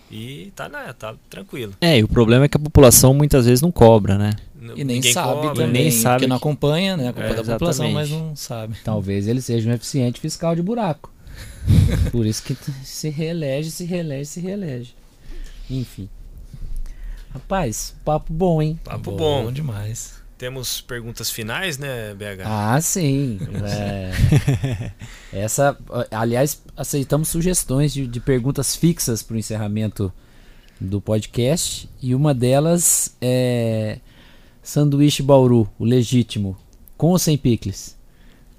e tá, na, tá tranquilo. É, e o problema é que a população muitas vezes não cobra, né? E nem sabe cobra, também, nem sabe porque não acompanha, né? A culpa é, da população, mas não sabe. Talvez ele seja um eficiente fiscal de buraco. Por isso que se reelege, se reelege, se reelege. Enfim. Rapaz, papo bom, hein? Papo bom. Bom demais. Temos perguntas finais, né, BH? Ah, sim. É, essa, aliás, aceitamos sugestões de, de perguntas fixas para o encerramento do podcast. E uma delas é sanduíche Bauru, o legítimo, com ou sem picles?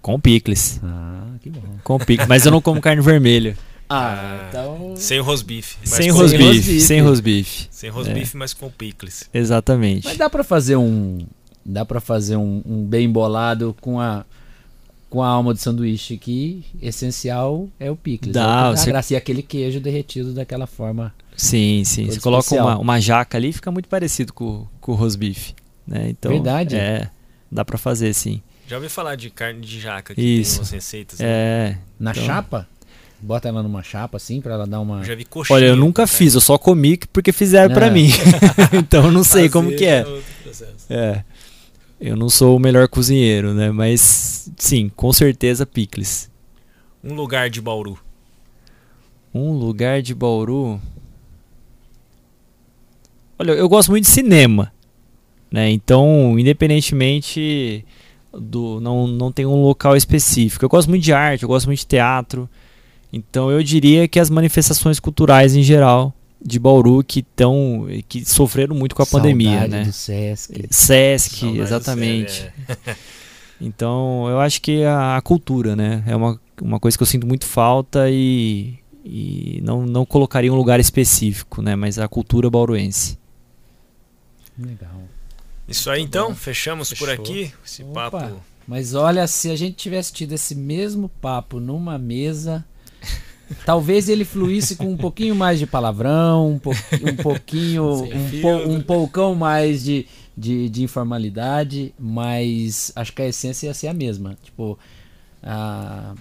Com picles. Ah, que bom. Com picles, mas eu não como carne vermelha. Ah, então. Sem rosbife. Sem rosbife. Sem rosbife. Sem rosbife, é. mas com picles. Exatamente. Mas dá para fazer um, Dá para fazer um, um, bem bolado com a com a alma de sanduíche que essencial é o picles. Dá, é você... graça, e aquele queijo derretido daquela forma. Sim, sim. Você coloca uma, uma jaca ali fica muito parecido com, com o rosbife. Né? Então, Verdade. É, dá para fazer sim. Já ouvi falar de carne de jaca que Isso. tem umas receitas. Né? É. Na então... chapa? Bota ela numa chapa assim para ela dar uma. Já vi coxinha. Olha, eu nunca fiz, eu só comi porque fizeram para mim. então eu não sei Fazer como que é. É. Eu não sou o melhor cozinheiro, né? Mas sim, com certeza picles. Um lugar de Bauru. Um lugar de Bauru. Olha, eu gosto muito de cinema, né? Então, independentemente do não não tem um local específico. Eu gosto muito de arte, eu gosto muito de teatro. Então eu diria que as manifestações culturais em geral de Bauru que estão que sofreram muito com a Saudade pandemia, né? do Sesc. Sesc, Saudade do exatamente. Sesc, é. Então eu acho que a, a cultura, né, é uma, uma coisa que eu sinto muito falta e, e não, não colocaria um lugar específico, né, mas a cultura bauruense. Legal. Isso aí então, bom. fechamos por Fechou. aqui. Esse Opa. papo. Mas olha, se a gente tivesse tido esse mesmo papo numa mesa, talvez ele fluísse com um pouquinho mais de palavrão, um, po- um pouquinho, um, po- um poucão mais de, de, de informalidade, mas acho que a essência ia ser a mesma. Tipo, ah,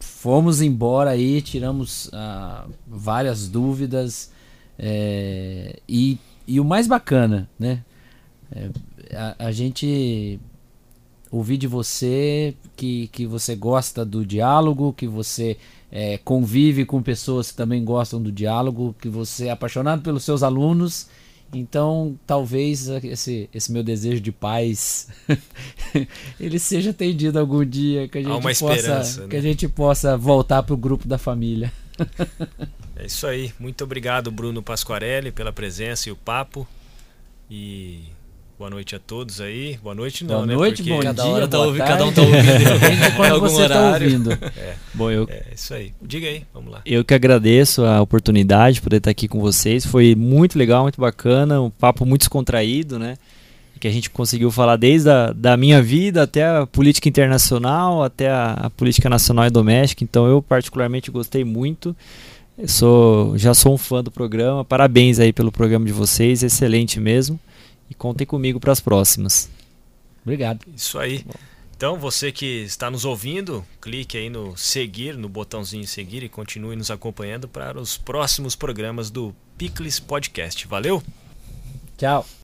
fomos embora aí, tiramos ah, várias dúvidas é, e, e o mais bacana, né? É, a, a gente ouvir de você que, que você gosta do diálogo, que você é, convive com pessoas que também gostam do diálogo, que você é apaixonado pelos seus alunos. Então, talvez esse, esse meu desejo de paz ele seja atendido algum dia, que a gente, uma possa, né? que a gente possa voltar para o grupo da família. É isso aí. Muito obrigado, Bruno Pasquarelli, pela presença e o papo. E boa noite a todos aí. Boa noite não, Boa né? noite, Porque bom Cada dia, hora tá ouvindo- cada um tá ouvindo quando algum você está horário. ouvindo. Bom, eu, É isso aí. Diga aí, vamos lá. eu que agradeço a oportunidade de poder estar aqui com vocês. Foi muito legal, muito bacana, um papo muito descontraído, né? Que a gente conseguiu falar desde a da minha vida até a política internacional, até a, a política nacional e doméstica. Então eu particularmente gostei muito. Eu sou, já sou um fã do programa. Parabéns aí pelo programa de vocês, excelente mesmo. E contem comigo para as próximas. Obrigado. Isso aí. Então, você que está nos ouvindo, clique aí no seguir, no botãozinho seguir e continue nos acompanhando para os próximos programas do Picles Podcast. Valeu? Tchau.